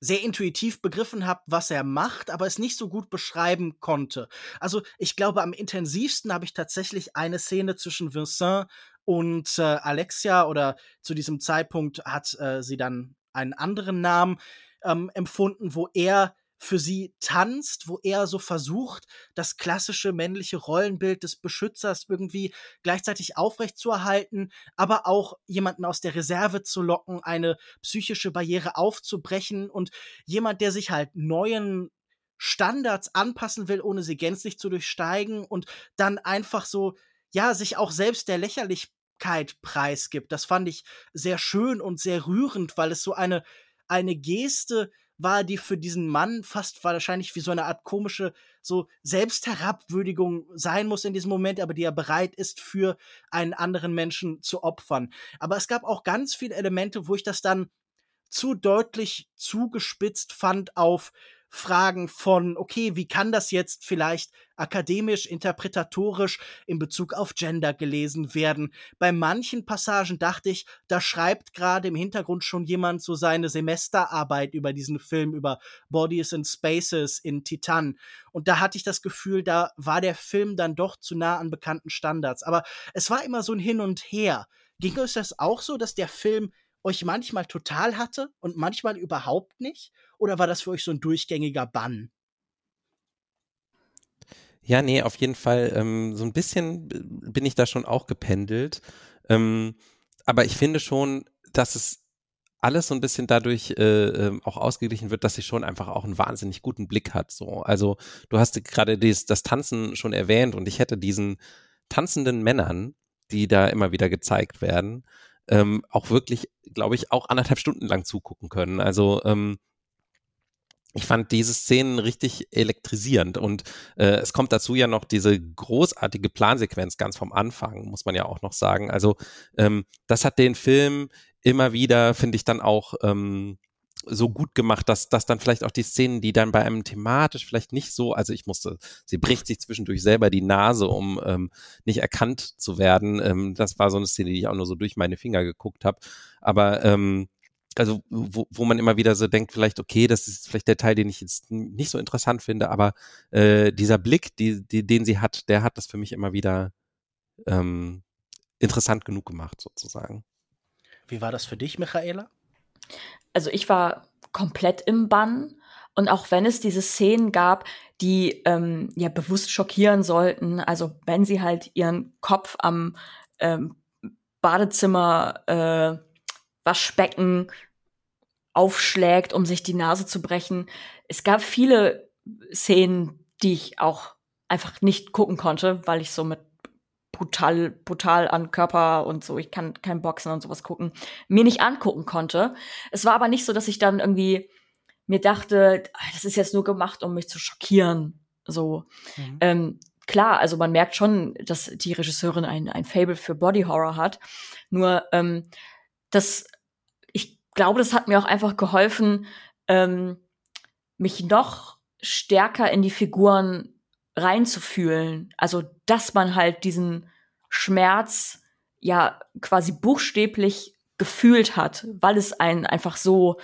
sehr intuitiv begriffen habe, was er macht, aber es nicht so gut beschreiben konnte. Also ich glaube, am intensivsten habe ich tatsächlich eine Szene zwischen Vincent und äh, Alexia oder zu diesem Zeitpunkt hat äh, sie dann einen anderen Namen ähm, empfunden, wo er für sie tanzt, wo er so versucht, das klassische männliche Rollenbild des Beschützers irgendwie gleichzeitig aufrechtzuerhalten, aber auch jemanden aus der Reserve zu locken, eine psychische Barriere aufzubrechen und jemand, der sich halt neuen Standards anpassen will, ohne sie gänzlich zu durchsteigen und dann einfach so ja, sich auch selbst der Lächerlichkeit preisgibt. Das fand ich sehr schön und sehr rührend, weil es so eine, eine Geste war, die für diesen Mann fast wahrscheinlich wie so eine Art komische, so Selbstherabwürdigung sein muss in diesem Moment, aber die er bereit ist, für einen anderen Menschen zu opfern. Aber es gab auch ganz viele Elemente, wo ich das dann zu deutlich zugespitzt fand auf Fragen von, okay, wie kann das jetzt vielleicht akademisch, interpretatorisch in Bezug auf Gender gelesen werden? Bei manchen Passagen dachte ich, da schreibt gerade im Hintergrund schon jemand so seine Semesterarbeit über diesen Film, über Bodies and Spaces in Titan. Und da hatte ich das Gefühl, da war der Film dann doch zu nah an bekannten Standards. Aber es war immer so ein Hin und Her. Ging euch das auch so, dass der Film euch manchmal total hatte und manchmal überhaupt nicht? Oder war das für euch so ein durchgängiger Bann? Ja, nee, auf jeden Fall. Ähm, so ein bisschen bin ich da schon auch gependelt. Ähm, aber ich finde schon, dass es alles so ein bisschen dadurch äh, ähm, auch ausgeglichen wird, dass sie schon einfach auch einen wahnsinnig guten Blick hat. So, also du hast gerade das Tanzen schon erwähnt und ich hätte diesen tanzenden Männern, die da immer wieder gezeigt werden, ähm, auch wirklich, glaube ich, auch anderthalb Stunden lang zugucken können. Also ähm, ich fand diese Szenen richtig elektrisierend und äh, es kommt dazu ja noch diese großartige Plansequenz ganz vom Anfang, muss man ja auch noch sagen. Also ähm, das hat den Film immer wieder, finde ich, dann auch ähm, so gut gemacht, dass, dass dann vielleicht auch die Szenen, die dann bei einem thematisch vielleicht nicht so, also ich musste, sie bricht sich zwischendurch selber die Nase, um ähm, nicht erkannt zu werden. Ähm, das war so eine Szene, die ich auch nur so durch meine Finger geguckt habe. Aber ähm, also wo, wo man immer wieder so denkt, vielleicht, okay, das ist vielleicht der Teil, den ich jetzt nicht so interessant finde, aber äh, dieser Blick, die, die, den sie hat, der hat das für mich immer wieder ähm, interessant genug gemacht, sozusagen. Wie war das für dich, Michaela? Also ich war komplett im Bann. Und auch wenn es diese Szenen gab, die ähm, ja bewusst schockieren sollten, also wenn sie halt ihren Kopf am ähm, Badezimmer äh, Waschbecken aufschlägt, um sich die Nase zu brechen. Es gab viele Szenen, die ich auch einfach nicht gucken konnte, weil ich so mit brutal, brutal an Körper und so, ich kann kein Boxen und sowas gucken, mir nicht angucken konnte. Es war aber nicht so, dass ich dann irgendwie mir dachte, ah, das ist jetzt nur gemacht, um mich zu schockieren. So. Mhm. Ähm, klar, also man merkt schon, dass die Regisseurin ein, ein Fable für Body Horror hat. Nur ähm, das glaube, das hat mir auch einfach geholfen, ähm, mich noch stärker in die Figuren reinzufühlen. Also, dass man halt diesen Schmerz ja quasi buchstäblich gefühlt hat, weil es einen einfach so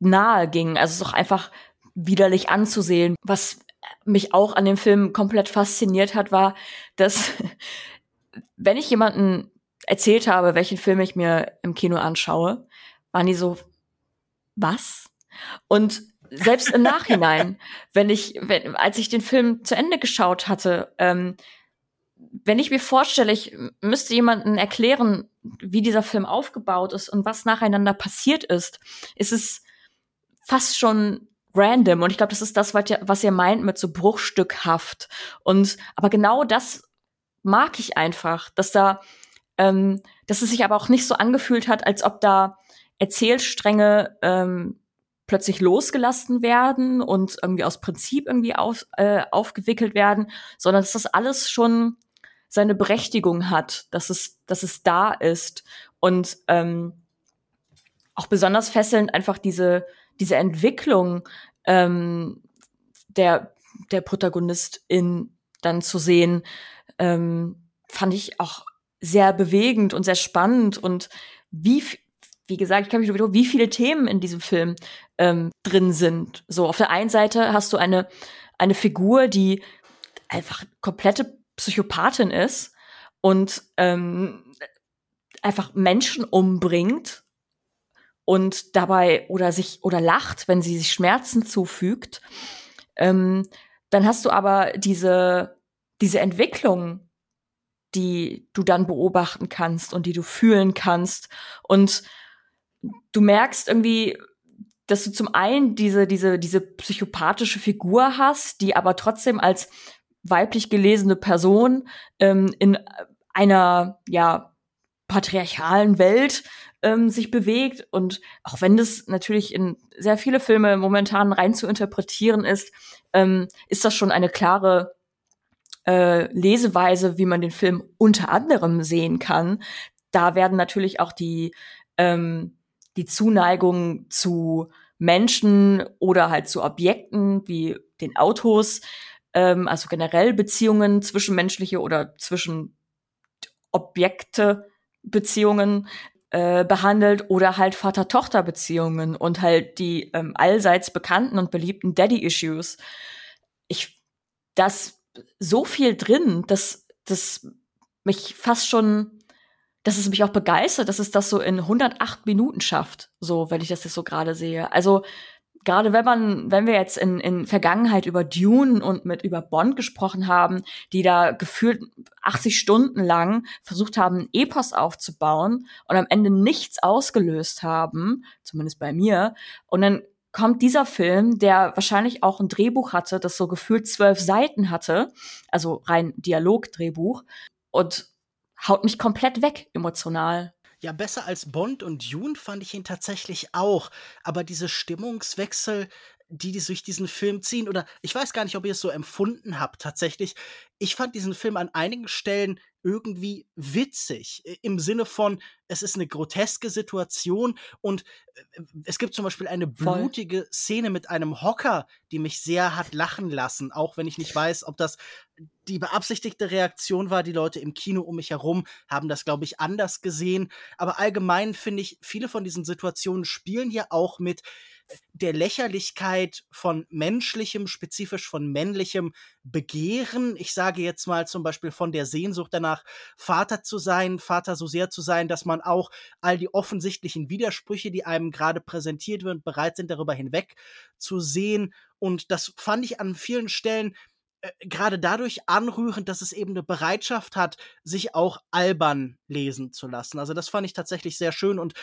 nahe ging. Also es ist auch einfach widerlich anzusehen. Was mich auch an dem Film komplett fasziniert hat, war, dass wenn ich jemanden erzählt habe, welchen Film ich mir im Kino anschaue, waren die so, was? Und selbst im Nachhinein, wenn ich, wenn, als ich den Film zu Ende geschaut hatte, ähm, wenn ich mir vorstelle, ich müsste jemanden erklären, wie dieser Film aufgebaut ist und was nacheinander passiert ist, ist es fast schon random. Und ich glaube, das ist das, was ihr, was ihr meint mit so bruchstückhaft. Und aber genau das mag ich einfach, dass da, ähm, dass es sich aber auch nicht so angefühlt hat, als ob da Erzählstränge ähm, plötzlich losgelassen werden und irgendwie aus Prinzip irgendwie auf, äh, aufgewickelt werden, sondern dass das alles schon seine Berechtigung hat, dass es, dass es da ist. Und ähm, auch besonders fesselnd einfach diese diese Entwicklung ähm, der der Protagonistin dann zu sehen, ähm, fand ich auch sehr bewegend und sehr spannend. Und wie wie gesagt, ich kann mich nur wiederholen, wie viele Themen in diesem Film ähm, drin sind. So, auf der einen Seite hast du eine, eine Figur, die einfach komplette Psychopathin ist und ähm, einfach Menschen umbringt und dabei oder sich oder lacht, wenn sie sich Schmerzen zufügt. Ähm, dann hast du aber diese, diese Entwicklung, die du dann beobachten kannst und die du fühlen kannst. Und du merkst irgendwie, dass du zum einen diese, diese, diese psychopathische Figur hast, die aber trotzdem als weiblich gelesene Person ähm, in einer, ja, patriarchalen Welt ähm, sich bewegt. Und auch wenn das natürlich in sehr viele Filme momentan rein zu interpretieren ist, ähm, ist das schon eine klare äh, Leseweise, wie man den Film unter anderem sehen kann. Da werden natürlich auch die ähm, die Zuneigung zu Menschen oder halt zu Objekten wie den Autos, ähm, also generell Beziehungen zwischenmenschliche oder zwischen Objekte Beziehungen äh, behandelt oder halt Vater-Tochter-Beziehungen und halt die ähm, allseits bekannten und beliebten Daddy-Issues. Ich, das so viel drin, dass das mich fast schon dass es mich auch begeistert, dass es das so in 108 Minuten schafft, so, wenn ich das jetzt so gerade sehe. Also, gerade wenn man, wenn wir jetzt in, in Vergangenheit über Dune und mit über Bond gesprochen haben, die da gefühlt 80 Stunden lang versucht haben, einen Epos aufzubauen und am Ende nichts ausgelöst haben, zumindest bei mir, und dann kommt dieser Film, der wahrscheinlich auch ein Drehbuch hatte, das so gefühlt zwölf Seiten hatte, also rein Dialogdrehbuch, und haut mich komplett weg emotional. Ja, besser als Bond und Dune fand ich ihn tatsächlich auch. Aber diese Stimmungswechsel, die, die durch diesen Film ziehen, oder ich weiß gar nicht, ob ihr es so empfunden habt tatsächlich. Ich fand diesen Film an einigen Stellen irgendwie witzig. Im Sinne von, es ist eine groteske Situation und äh, es gibt zum Beispiel eine blutige Voll. Szene mit einem Hocker, die mich sehr hat lachen lassen, auch wenn ich nicht weiß, ob das die beabsichtigte Reaktion war. Die Leute im Kino um mich herum haben das, glaube ich, anders gesehen. Aber allgemein finde ich, viele von diesen Situationen spielen hier auch mit der Lächerlichkeit von menschlichem, spezifisch von männlichem Begehren. Ich sage jetzt mal zum Beispiel von der Sehnsucht danach, Vater zu sein, Vater so sehr zu sein, dass man auch all die offensichtlichen Widersprüche, die einem gerade präsentiert werden, bereit sind, darüber hinweg zu sehen. Und das fand ich an vielen Stellen äh, gerade dadurch anrührend, dass es eben eine Bereitschaft hat, sich auch albern lesen zu lassen. Also das fand ich tatsächlich sehr schön und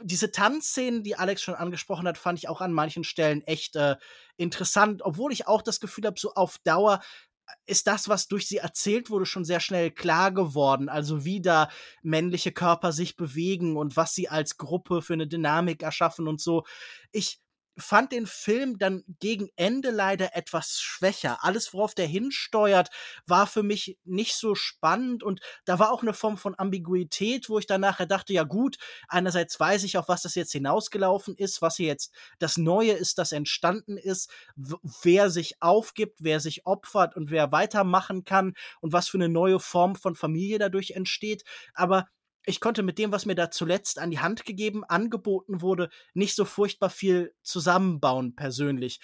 diese Tanzszenen, die Alex schon angesprochen hat, fand ich auch an manchen Stellen echt äh, interessant, obwohl ich auch das Gefühl habe, so auf Dauer äh, ist das, was durch sie erzählt wurde, schon sehr schnell klar geworden. Also wie da männliche Körper sich bewegen und was sie als Gruppe für eine Dynamik erschaffen und so. Ich fand den Film dann gegen Ende leider etwas schwächer. Alles, worauf der hinsteuert, war für mich nicht so spannend und da war auch eine Form von Ambiguität, wo ich dann nachher dachte, ja gut, einerseits weiß ich, auf was das jetzt hinausgelaufen ist, was hier jetzt das Neue ist, das entstanden ist, wer sich aufgibt, wer sich opfert und wer weitermachen kann und was für eine neue Form von Familie dadurch entsteht, aber ich konnte mit dem, was mir da zuletzt an die Hand gegeben, angeboten wurde, nicht so furchtbar viel zusammenbauen persönlich.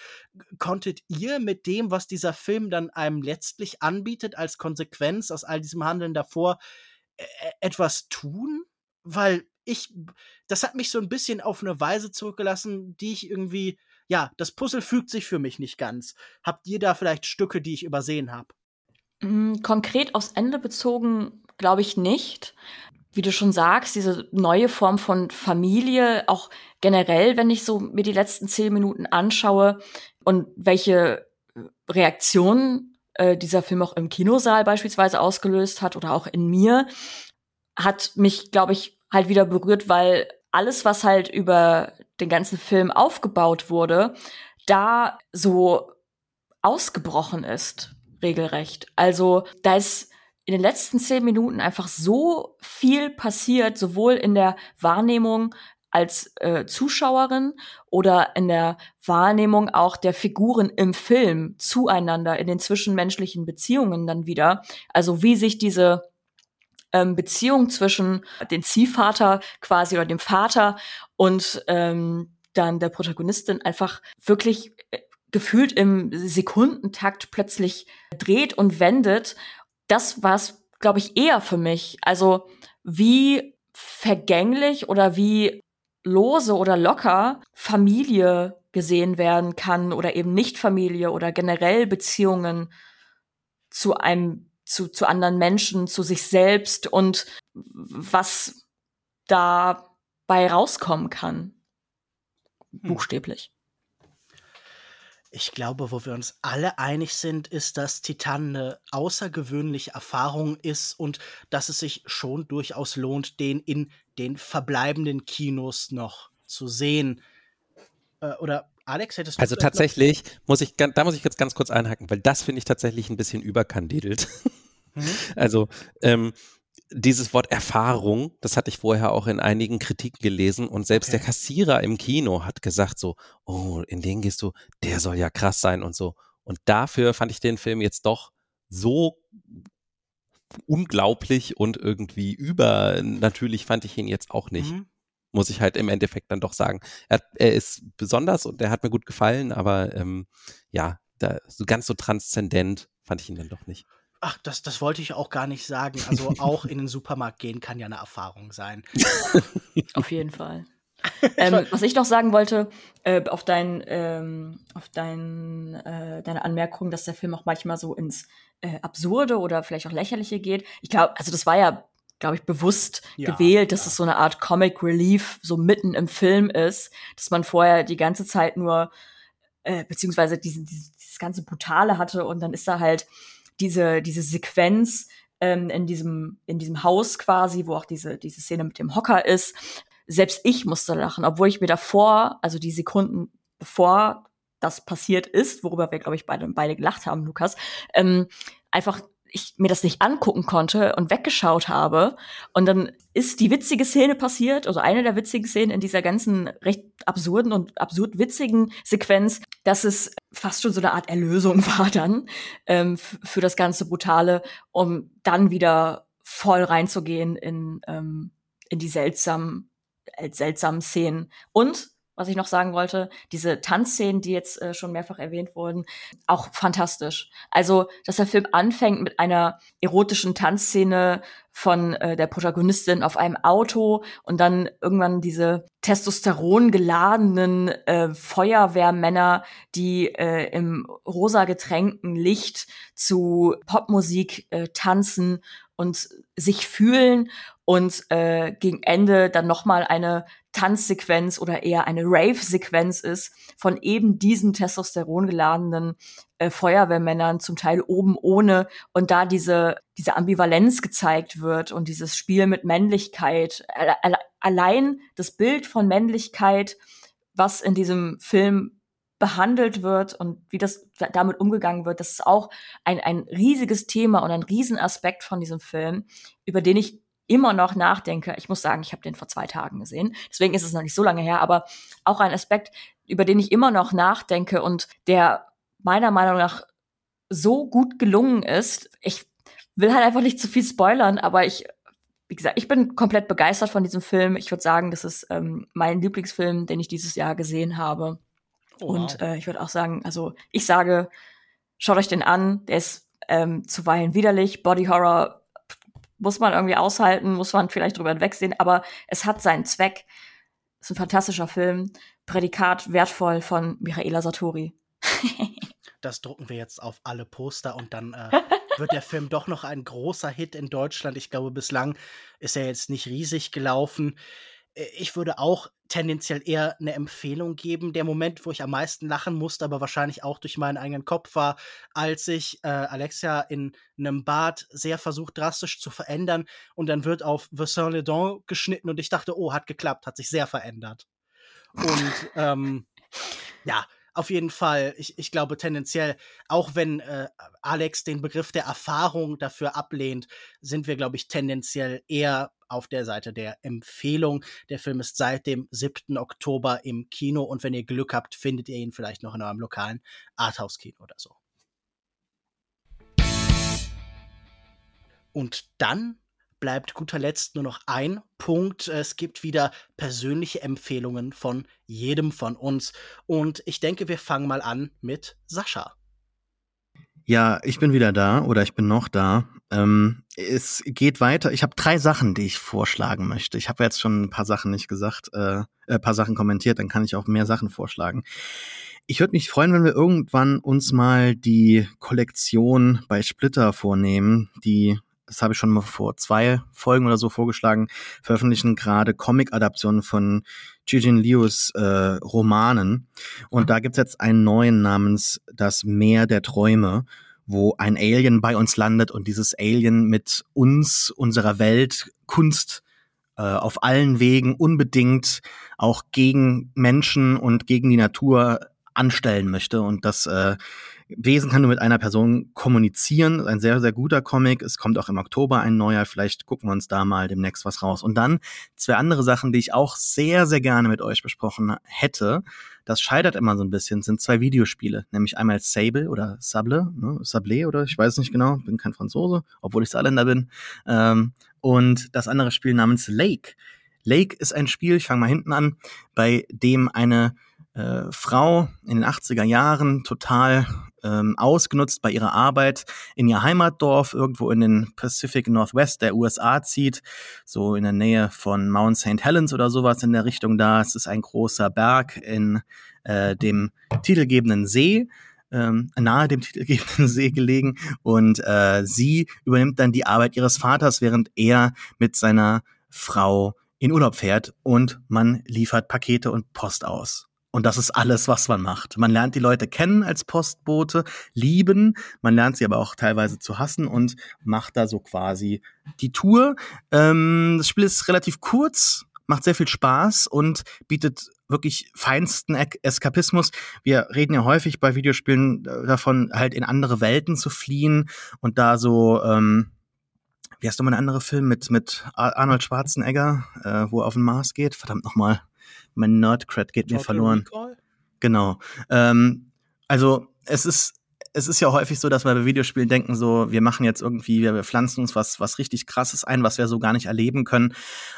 Konntet ihr mit dem, was dieser Film dann einem letztlich anbietet, als Konsequenz aus all diesem Handeln davor, e, e, etwas tun? Weil ich, das hat mich so ein bisschen auf eine Weise zurückgelassen, die ich irgendwie, ja, das Puzzle fügt sich für mich nicht ganz. Habt ihr da vielleicht Stücke, die ich übersehen habe? Hm, konkret aufs Ende bezogen, glaube ich nicht wie du schon sagst, diese neue Form von Familie, auch generell, wenn ich so mir die letzten zehn Minuten anschaue und welche Reaktionen äh, dieser Film auch im Kinosaal beispielsweise ausgelöst hat oder auch in mir, hat mich, glaube ich, halt wieder berührt, weil alles, was halt über den ganzen Film aufgebaut wurde, da so ausgebrochen ist, regelrecht. Also da ist in den letzten zehn Minuten einfach so viel passiert, sowohl in der Wahrnehmung als äh, Zuschauerin oder in der Wahrnehmung auch der Figuren im Film zueinander, in den zwischenmenschlichen Beziehungen dann wieder. Also wie sich diese ähm, Beziehung zwischen dem Ziehvater quasi oder dem Vater und ähm, dann der Protagonistin einfach wirklich äh, gefühlt im Sekundentakt plötzlich dreht und wendet das war es, glaube ich, eher für mich. Also wie vergänglich oder wie lose oder locker Familie gesehen werden kann oder eben nicht Familie oder generell Beziehungen zu einem, zu, zu anderen Menschen, zu sich selbst und was dabei rauskommen kann. Hm. Buchstäblich. Ich glaube, wo wir uns alle einig sind, ist, dass Titan eine außergewöhnliche Erfahrung ist und dass es sich schon durchaus lohnt, den in den verbleibenden Kinos noch zu sehen. Äh, oder Alex, hättest du Also tatsächlich muss ich, da muss ich jetzt ganz kurz einhaken, weil das finde ich tatsächlich ein bisschen überkandidelt. Mhm. Also ähm, dieses Wort Erfahrung, das hatte ich vorher auch in einigen Kritiken gelesen und selbst okay. der Kassierer im Kino hat gesagt so, oh, in den gehst du, der soll ja krass sein und so. Und dafür fand ich den Film jetzt doch so unglaublich und irgendwie über natürlich fand ich ihn jetzt auch nicht. Mhm. Muss ich halt im Endeffekt dann doch sagen. Er, er ist besonders und er hat mir gut gefallen, aber ähm, ja, da, so ganz so transzendent fand ich ihn dann doch nicht. Ach, das, das wollte ich auch gar nicht sagen. Also auch in den Supermarkt gehen kann ja eine Erfahrung sein. Auf jeden Fall. ähm, was ich noch sagen wollte, äh, auf dein, ähm, auf dein, äh, deine Anmerkung, dass der Film auch manchmal so ins äh, Absurde oder vielleicht auch Lächerliche geht. Ich glaube, also das war ja, glaube ich, bewusst ja, gewählt, dass ja. es so eine Art Comic Relief so mitten im Film ist, dass man vorher die ganze Zeit nur, äh, beziehungsweise diesen, dieses, dieses ganze Brutale hatte und dann ist da halt diese, diese Sequenz, ähm, in diesem in diesem Haus quasi, wo auch diese diese Szene mit dem Hocker ist, selbst ich musste lachen, obwohl ich mir davor, also die Sekunden bevor das passiert ist, worüber wir, glaube ich, beide, beide gelacht haben, Lukas, ähm, einfach ich mir das nicht angucken konnte und weggeschaut habe. Und dann ist die witzige Szene passiert, also eine der witzigen Szenen in dieser ganzen recht absurden und absurd witzigen Sequenz, dass es fast schon so eine Art Erlösung war dann ähm, für das ganze Brutale, um dann wieder voll reinzugehen in, ähm, in die seltsamen äh, seltsamen Szenen. Und was ich noch sagen wollte, diese Tanzszenen, die jetzt äh, schon mehrfach erwähnt wurden, auch fantastisch. Also, dass der Film anfängt mit einer erotischen Tanzszene von äh, der Protagonistin auf einem Auto und dann irgendwann diese Testosteron geladenen äh, Feuerwehrmänner, die äh, im rosa getränkten Licht zu Popmusik äh, tanzen und sich fühlen und äh, gegen Ende dann noch mal eine Tanzsequenz oder eher eine Rave-Sequenz ist von eben diesen Testosteron geladenen äh, Feuerwehrmännern, zum Teil oben ohne und da diese diese Ambivalenz gezeigt wird und dieses Spiel mit Männlichkeit, allein das Bild von Männlichkeit, was in diesem Film behandelt wird und wie das damit umgegangen wird, das ist auch ein, ein riesiges Thema und ein Riesenaspekt von diesem Film, über den ich immer noch nachdenke. Ich muss sagen, ich habe den vor zwei Tagen gesehen, deswegen ist es noch nicht so lange her, aber auch ein Aspekt, über den ich immer noch nachdenke und der meiner Meinung nach so gut gelungen ist. Ich will halt einfach nicht zu viel spoilern, aber ich, wie gesagt, ich bin komplett begeistert von diesem Film. Ich würde sagen, das ist ähm, mein Lieblingsfilm, den ich dieses Jahr gesehen habe. Oh, und äh, ich würde auch sagen, also ich sage, schaut euch den an. Der ist ähm, zuweilen widerlich. Body Horror muss man irgendwie aushalten, muss man vielleicht drüber hinwegsehen, aber es hat seinen Zweck. Es ist ein fantastischer Film. Prädikat wertvoll von Michaela Satori. das drucken wir jetzt auf alle Poster und dann äh, wird der Film doch noch ein großer Hit in Deutschland. Ich glaube, bislang ist er jetzt nicht riesig gelaufen. Äh, ich würde auch tendenziell eher eine Empfehlung geben. Der Moment, wo ich am meisten lachen musste, aber wahrscheinlich auch durch meinen eigenen Kopf war, als ich äh, Alexia in einem Bad sehr versucht, drastisch zu verändern und dann wird auf Vincent Ledon geschnitten und ich dachte, oh, hat geklappt, hat sich sehr verändert. Und ähm, ja, auf jeden Fall, ich, ich glaube tendenziell, auch wenn äh, Alex den Begriff der Erfahrung dafür ablehnt, sind wir, glaube ich, tendenziell eher auf der Seite der Empfehlung. Der Film ist seit dem 7. Oktober im Kino und wenn ihr Glück habt, findet ihr ihn vielleicht noch in eurem lokalen Arthouse-Kino oder so. Und dann bleibt guter Letzt nur noch ein Punkt. Es gibt wieder persönliche Empfehlungen von jedem von uns. Und ich denke, wir fangen mal an mit Sascha. Ja, ich bin wieder da oder ich bin noch da. Ähm, es geht weiter. Ich habe drei Sachen, die ich vorschlagen möchte. Ich habe jetzt schon ein paar Sachen nicht gesagt, äh, ein paar Sachen kommentiert, dann kann ich auch mehr Sachen vorschlagen. Ich würde mich freuen, wenn wir irgendwann uns mal die Kollektion bei Splitter vornehmen, die das habe ich schon mal vor zwei Folgen oder so vorgeschlagen, veröffentlichen gerade Comic-Adaptionen von Jijin Lius äh, Romanen. Und da gibt's jetzt einen neuen namens Das Meer der Träume, wo ein Alien bei uns landet und dieses Alien mit uns, unserer Welt, Kunst äh, auf allen Wegen unbedingt auch gegen Menschen und gegen die Natur anstellen möchte. Und das äh, Wesen kann nur mit einer Person kommunizieren. Ein sehr, sehr guter Comic. Es kommt auch im Oktober ein neuer. Vielleicht gucken wir uns da mal demnächst was raus. Und dann zwei andere Sachen, die ich auch sehr, sehr gerne mit euch besprochen hätte. Das scheitert immer so ein bisschen, sind zwei Videospiele. Nämlich einmal Sable oder Sable, ne? Sable oder ich weiß nicht genau, bin kein Franzose, obwohl ich Saarländer bin. Ähm, und das andere Spiel namens Lake. Lake ist ein Spiel, ich fange mal hinten an, bei dem eine äh, Frau in den 80er Jahren total ähm, ausgenutzt bei ihrer Arbeit in ihr Heimatdorf irgendwo in den Pacific Northwest der USA zieht, so in der Nähe von Mount St. Helens oder sowas in der Richtung da. Es ist ein großer Berg in äh, dem titelgebenden See. Ähm, nahe dem titelgebenden See gelegen und äh, sie übernimmt dann die Arbeit ihres Vaters, während er mit seiner Frau in Urlaub fährt und man liefert Pakete und Post aus. Und das ist alles, was man macht. Man lernt die Leute kennen als Postbote, lieben, man lernt sie aber auch teilweise zu hassen und macht da so quasi die Tour. Ähm, das Spiel ist relativ kurz, macht sehr viel Spaß und bietet wirklich feinsten Eskapismus. Wir reden ja häufig bei Videospielen davon, halt in andere Welten zu fliehen und da so, ähm, wie heißt nochmal ein anderer Film mit, mit Arnold Schwarzenegger, äh, wo er auf den Mars geht? Verdammt nochmal mein Nerdcred geht Total mir verloren. Recall? Genau. Ähm, also es ist es ist ja häufig so, dass wir bei Videospielen denken, so, wir machen jetzt irgendwie, wir pflanzen uns was, was richtig krasses ein, was wir so gar nicht erleben können.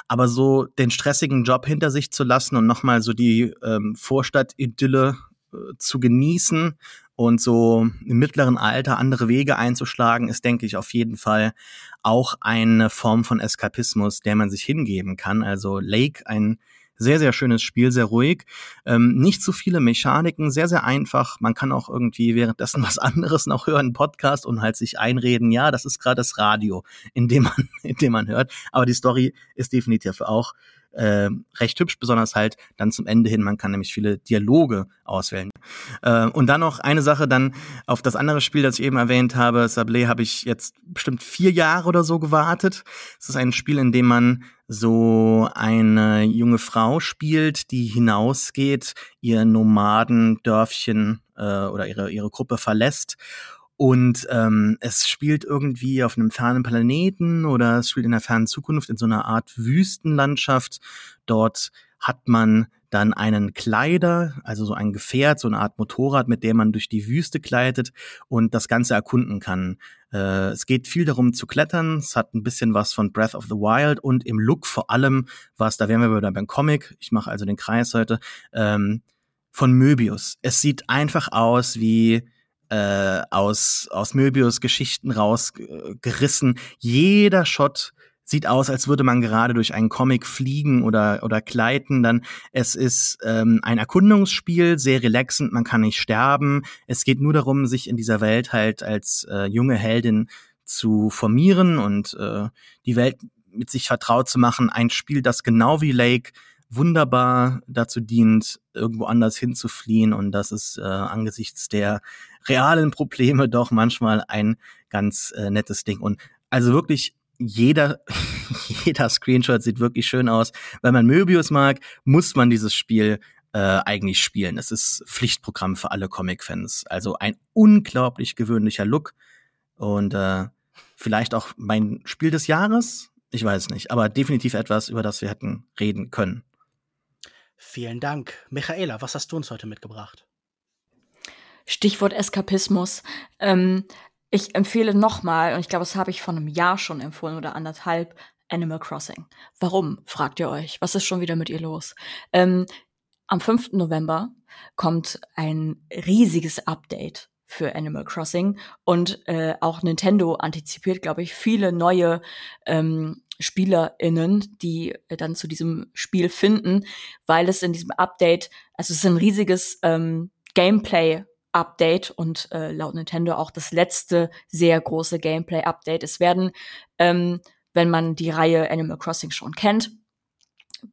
Aber so den stressigen Job hinter sich zu lassen und nochmal so die ähm, Vorstadt-Idylle äh, zu genießen und so im mittleren Alter andere Wege einzuschlagen, ist, denke ich, auf jeden Fall auch eine Form von Eskapismus, der man sich hingeben kann. Also Lake, ein sehr, sehr schönes Spiel, sehr ruhig. Ähm, nicht zu viele Mechaniken, sehr, sehr einfach. Man kann auch irgendwie währenddessen was anderes noch hören, Podcast und halt sich einreden, ja, das ist gerade das Radio, in dem man, in dem man hört. Aber die Story ist definitiv auch äh, recht hübsch, besonders halt dann zum Ende hin. Man kann nämlich viele Dialoge auswählen. Äh, und dann noch eine Sache dann auf das andere Spiel, das ich eben erwähnt habe, Sablé, habe ich jetzt bestimmt vier Jahre oder so gewartet. Es ist ein Spiel, in dem man so eine junge Frau spielt, die hinausgeht, ihr Nomadendörfchen äh, oder ihre, ihre Gruppe verlässt und ähm, es spielt irgendwie auf einem fernen Planeten oder es spielt in der fernen Zukunft in so einer Art Wüstenlandschaft. Dort hat man dann einen Kleider, also so ein Gefährt, so eine Art Motorrad, mit dem man durch die Wüste gleitet und das Ganze erkunden kann. Äh, es geht viel darum zu klettern, es hat ein bisschen was von Breath of the Wild und im Look vor allem was, da wären wir wieder beim Comic, ich mache also den Kreis heute, ähm, von Möbius. Es sieht einfach aus wie äh, aus, aus Möbius Geschichten rausgerissen. Jeder Shot sieht aus, als würde man gerade durch einen Comic fliegen oder, oder gleiten. Dann es ist ähm, ein Erkundungsspiel, sehr relaxend, man kann nicht sterben. Es geht nur darum, sich in dieser Welt halt als äh, junge Heldin zu formieren und äh, die Welt mit sich vertraut zu machen. Ein Spiel, das genau wie Lake wunderbar dazu dient, irgendwo anders hinzufliehen. Und das ist äh, angesichts der realen Probleme doch manchmal ein ganz äh, nettes Ding. Und also wirklich jeder, jeder Screenshot sieht wirklich schön aus. Wenn man Möbius mag, muss man dieses Spiel äh, eigentlich spielen. Es ist Pflichtprogramm für alle Comic-Fans. Also ein unglaublich gewöhnlicher Look und äh, vielleicht auch mein Spiel des Jahres. Ich weiß nicht, aber definitiv etwas, über das wir hätten reden können. Vielen Dank. Michaela, was hast du uns heute mitgebracht? Stichwort Eskapismus. Ähm, ich empfehle nochmal, und ich glaube, das habe ich vor einem Jahr schon empfohlen oder anderthalb, Animal Crossing. Warum, fragt ihr euch? Was ist schon wieder mit ihr los? Ähm, am 5. November kommt ein riesiges Update für Animal Crossing und äh, auch Nintendo antizipiert, glaube ich, viele neue ähm, SpielerInnen, die äh, dann zu diesem Spiel finden, weil es in diesem Update, also es ist ein riesiges ähm, Gameplay Update und äh, laut Nintendo auch das letzte sehr große Gameplay Update. Es werden, ähm, wenn man die Reihe Animal Crossing schon kennt,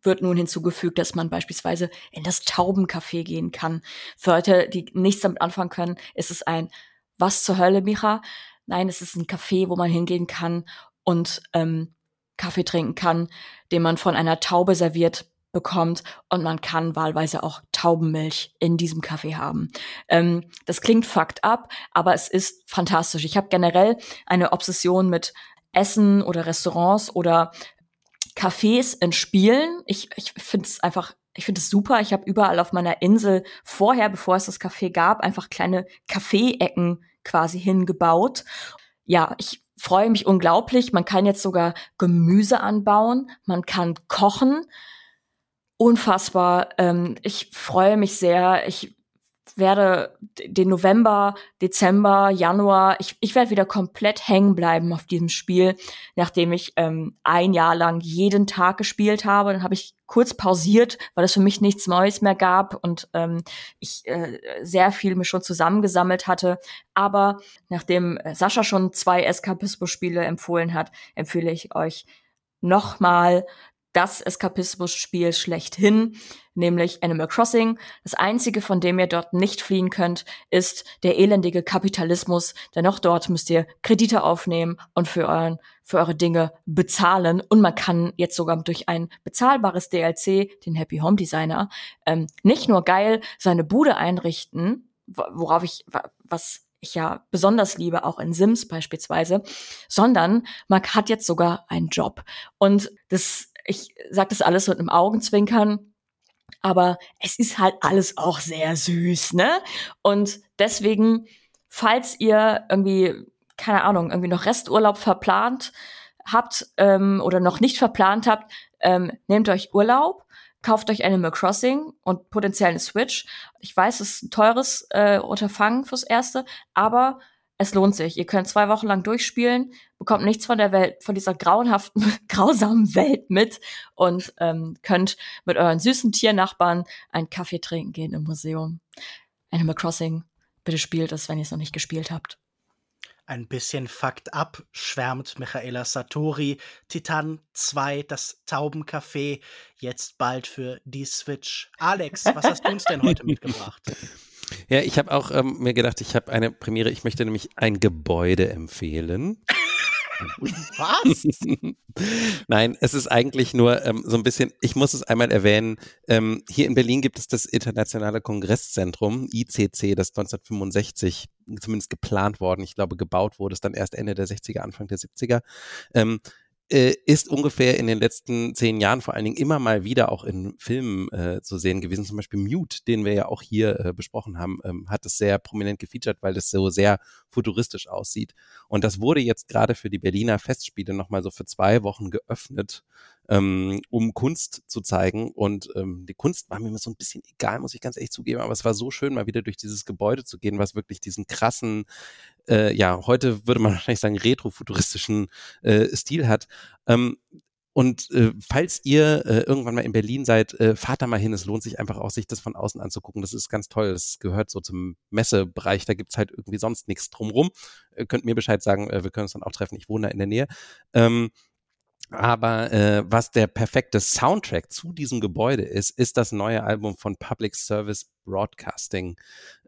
wird nun hinzugefügt, dass man beispielsweise in das Taubencafé gehen kann. Für Leute, die nichts damit anfangen können, ist es ein Was zur Hölle, Micha? Nein, es ist ein Café, wo man hingehen kann und ähm, Kaffee trinken kann, den man von einer Taube serviert bekommt und man kann wahlweise auch Taubenmilch in diesem Kaffee haben. Ähm, das klingt fucked up, aber es ist fantastisch. Ich habe generell eine Obsession mit Essen oder Restaurants oder Cafés in Spielen. Ich, ich finde es einfach ich finde es super. Ich habe überall auf meiner Insel vorher, bevor es das Café gab, einfach kleine Kaffeeecken quasi hingebaut. Ja, ich freue mich unglaublich. Man kann jetzt sogar Gemüse anbauen, man kann kochen. unfassbar. Ähm, ich freue mich sehr. Ich werde den November, Dezember, Januar, ich, ich werde wieder komplett hängen bleiben auf diesem Spiel, nachdem ich ähm, ein Jahr lang jeden Tag gespielt habe. Dann habe ich kurz pausiert, weil es für mich nichts Neues mehr gab und ähm, ich äh, sehr viel mir schon zusammengesammelt hatte. Aber nachdem Sascha schon zwei Eskapismus-Spiele empfohlen hat, empfehle ich euch nochmal das Eskapismus-Spiel schlechthin, nämlich Animal Crossing. Das einzige, von dem ihr dort nicht fliehen könnt, ist der elendige Kapitalismus, denn auch dort müsst ihr Kredite aufnehmen und für, euren, für eure Dinge bezahlen. Und man kann jetzt sogar durch ein bezahlbares DLC, den Happy Home Designer, ähm, nicht nur geil seine Bude einrichten, worauf ich, was ich ja besonders liebe, auch in Sims beispielsweise, sondern man hat jetzt sogar einen Job. Und das ich sage das alles mit einem Augenzwinkern, aber es ist halt alles auch sehr süß, ne? Und deswegen, falls ihr irgendwie, keine Ahnung, irgendwie noch Resturlaub verplant habt ähm, oder noch nicht verplant habt, ähm, nehmt euch Urlaub, kauft euch Animal Crossing und potenziell eine Switch. Ich weiß, es ist ein teures äh, Unterfangen fürs Erste, aber es lohnt sich. Ihr könnt zwei Wochen lang durchspielen, bekommt nichts von der Welt, von dieser grauenhaften, grausamen Welt mit und ähm, könnt mit euren süßen Tiernachbarn einen Kaffee trinken gehen im Museum. Animal Crossing, bitte spielt es, wenn ihr es noch nicht gespielt habt. Ein bisschen Fakt ab, schwärmt Michaela Satori. Titan 2, das Taubencafé, jetzt bald für die Switch. Alex, was hast du uns denn heute mitgebracht? Ja, ich habe auch ähm, mir gedacht, ich habe eine Premiere. Ich möchte nämlich ein Gebäude empfehlen. Was? Nein, es ist eigentlich nur ähm, so ein bisschen, ich muss es einmal erwähnen, ähm, hier in Berlin gibt es das Internationale Kongresszentrum, ICC, das 1965 zumindest geplant worden, ich glaube gebaut wurde, es dann erst Ende der 60er, Anfang der 70er. Ähm, äh, ist ungefähr in den letzten zehn Jahren vor allen Dingen immer mal wieder auch in Filmen äh, zu sehen gewesen. Zum Beispiel Mute, den wir ja auch hier äh, besprochen haben, ähm, hat es sehr prominent gefeatured, weil es so sehr futuristisch aussieht. Und das wurde jetzt gerade für die Berliner Festspiele nochmal so für zwei Wochen geöffnet, ähm, um Kunst zu zeigen. Und ähm, die Kunst war mir so ein bisschen egal, muss ich ganz ehrlich zugeben, aber es war so schön, mal wieder durch dieses Gebäude zu gehen, was wirklich diesen krassen äh, ja, heute würde man wahrscheinlich sagen, retrofuturistischen äh, Stil hat. Ähm, und äh, falls ihr äh, irgendwann mal in Berlin seid, äh, fahrt da mal hin. Es lohnt sich einfach auch, sich das von außen anzugucken. Das ist ganz toll. Das gehört so zum Messebereich. Da gibt's halt irgendwie sonst nichts drumrum. Äh, könnt mir Bescheid sagen, äh, wir können uns dann auch treffen. Ich wohne da in der Nähe. Ähm, aber äh, was der perfekte Soundtrack zu diesem Gebäude ist, ist das neue Album von Public Service Broadcasting.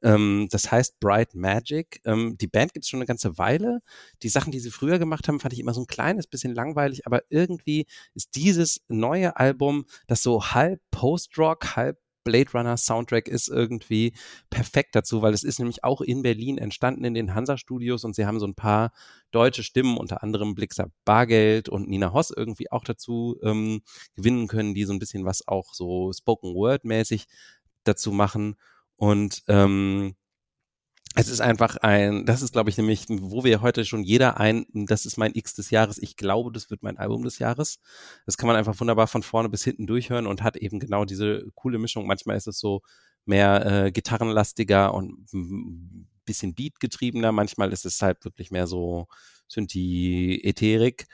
Ähm, das heißt Bright Magic. Ähm, die Band gibt es schon eine ganze Weile. Die Sachen, die sie früher gemacht haben, fand ich immer so ein kleines bisschen langweilig, aber irgendwie ist dieses neue Album, das so halb Post-Rock, halb Blade Runner Soundtrack ist irgendwie perfekt dazu, weil es ist nämlich auch in Berlin entstanden in den Hansa Studios und sie haben so ein paar deutsche Stimmen, unter anderem Blixer Bargeld und Nina Hoss irgendwie auch dazu ähm, gewinnen können, die so ein bisschen was auch so Spoken Word mäßig dazu machen. Und ähm, es ist einfach ein, das ist, glaube ich, nämlich, wo wir heute schon jeder ein, das ist mein X des Jahres, ich glaube, das wird mein Album des Jahres. Das kann man einfach wunderbar von vorne bis hinten durchhören und hat eben genau diese coole Mischung. Manchmal ist es so mehr äh, gitarrenlastiger und ein bisschen Beat-getriebener, manchmal ist es halt wirklich mehr so Synthi-Ätherik.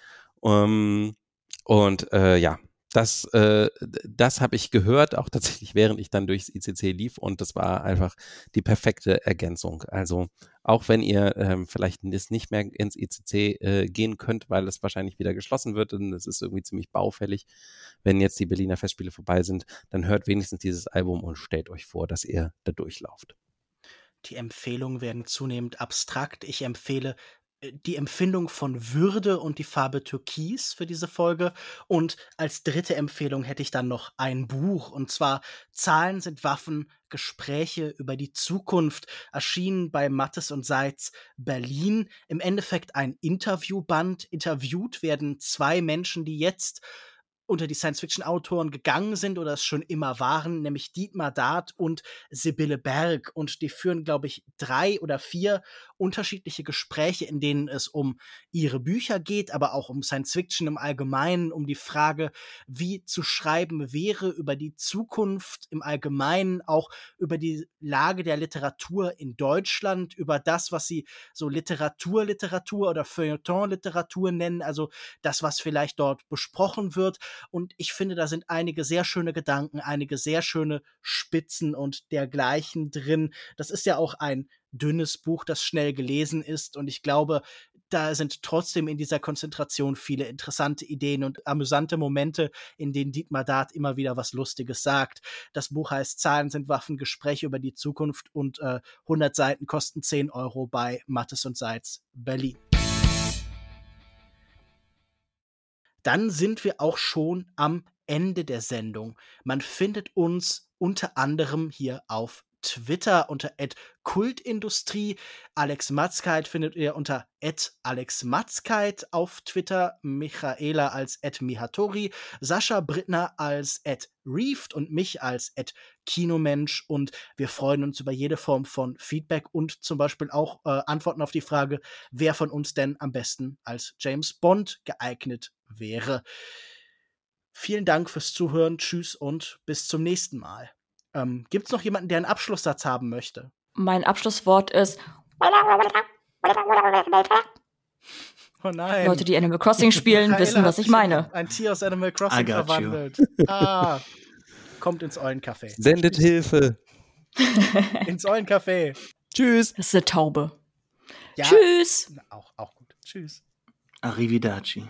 Ähm, und äh, ja, das, äh, das habe ich gehört, auch tatsächlich, während ich dann durchs ICC lief und das war einfach die perfekte Ergänzung. Also auch wenn ihr ähm, vielleicht nicht mehr ins ICC äh, gehen könnt, weil es wahrscheinlich wieder geschlossen wird und es ist irgendwie ziemlich baufällig, wenn jetzt die Berliner Festspiele vorbei sind, dann hört wenigstens dieses Album und stellt euch vor, dass ihr da durchlauft. Die Empfehlungen werden zunehmend abstrakt. Ich empfehle die Empfindung von Würde und die Farbe Türkis für diese Folge. Und als dritte Empfehlung hätte ich dann noch ein Buch, und zwar Zahlen sind Waffen, Gespräche über die Zukunft, erschienen bei Mattes und Seitz Berlin. Im Endeffekt ein Interviewband. Interviewt werden zwei Menschen, die jetzt unter die Science-Fiction-Autoren gegangen sind oder es schon immer waren, nämlich Dietmar Dart und Sibylle Berg. Und die führen, glaube ich, drei oder vier unterschiedliche Gespräche, in denen es um ihre Bücher geht, aber auch um Science-Fiction im Allgemeinen, um die Frage, wie zu schreiben wäre, über die Zukunft im Allgemeinen, auch über die Lage der Literatur in Deutschland, über das, was sie so Literaturliteratur oder Feuilleton-Literatur nennen, also das, was vielleicht dort besprochen wird und ich finde, da sind einige sehr schöne Gedanken, einige sehr schöne Spitzen und dergleichen drin. Das ist ja auch ein dünnes Buch, das schnell gelesen ist. Und ich glaube, da sind trotzdem in dieser Konzentration viele interessante Ideen und amüsante Momente, in denen Dietmar Dart immer wieder was Lustiges sagt. Das Buch heißt Zahlen sind Waffen, Gespräche über die Zukunft und äh, 100 Seiten kosten 10 Euro bei Mattes und Seitz Berlin. Dann sind wir auch schon am Ende der Sendung. Man findet uns unter anderem hier auf Twitter unter Kultindustrie. Alex Matzkeit findet ihr unter Alex Matzkeit auf Twitter, Michaela als Mihatori, Sascha Brittner als Reeft und mich als Kinomensch. Und wir freuen uns über jede Form von Feedback und zum Beispiel auch äh, Antworten auf die Frage, wer von uns denn am besten als James Bond geeignet wäre. Vielen Dank fürs Zuhören. Tschüss und bis zum nächsten Mal. Ähm, Gibt es noch jemanden, der einen Abschlusssatz haben möchte? Mein Abschlusswort ist. Oh nein. Leute, die Animal Crossing spielen, Michaela wissen, was ich meine. Ein Tier aus Animal Crossing verwandelt. Ah, kommt ins Eulencafé. Sendet Hilfe. ins Eulencafé. Tschüss. Das ist eine Taube. Ja, Tschüss. Auch, auch gut. Tschüss. Arrivederci.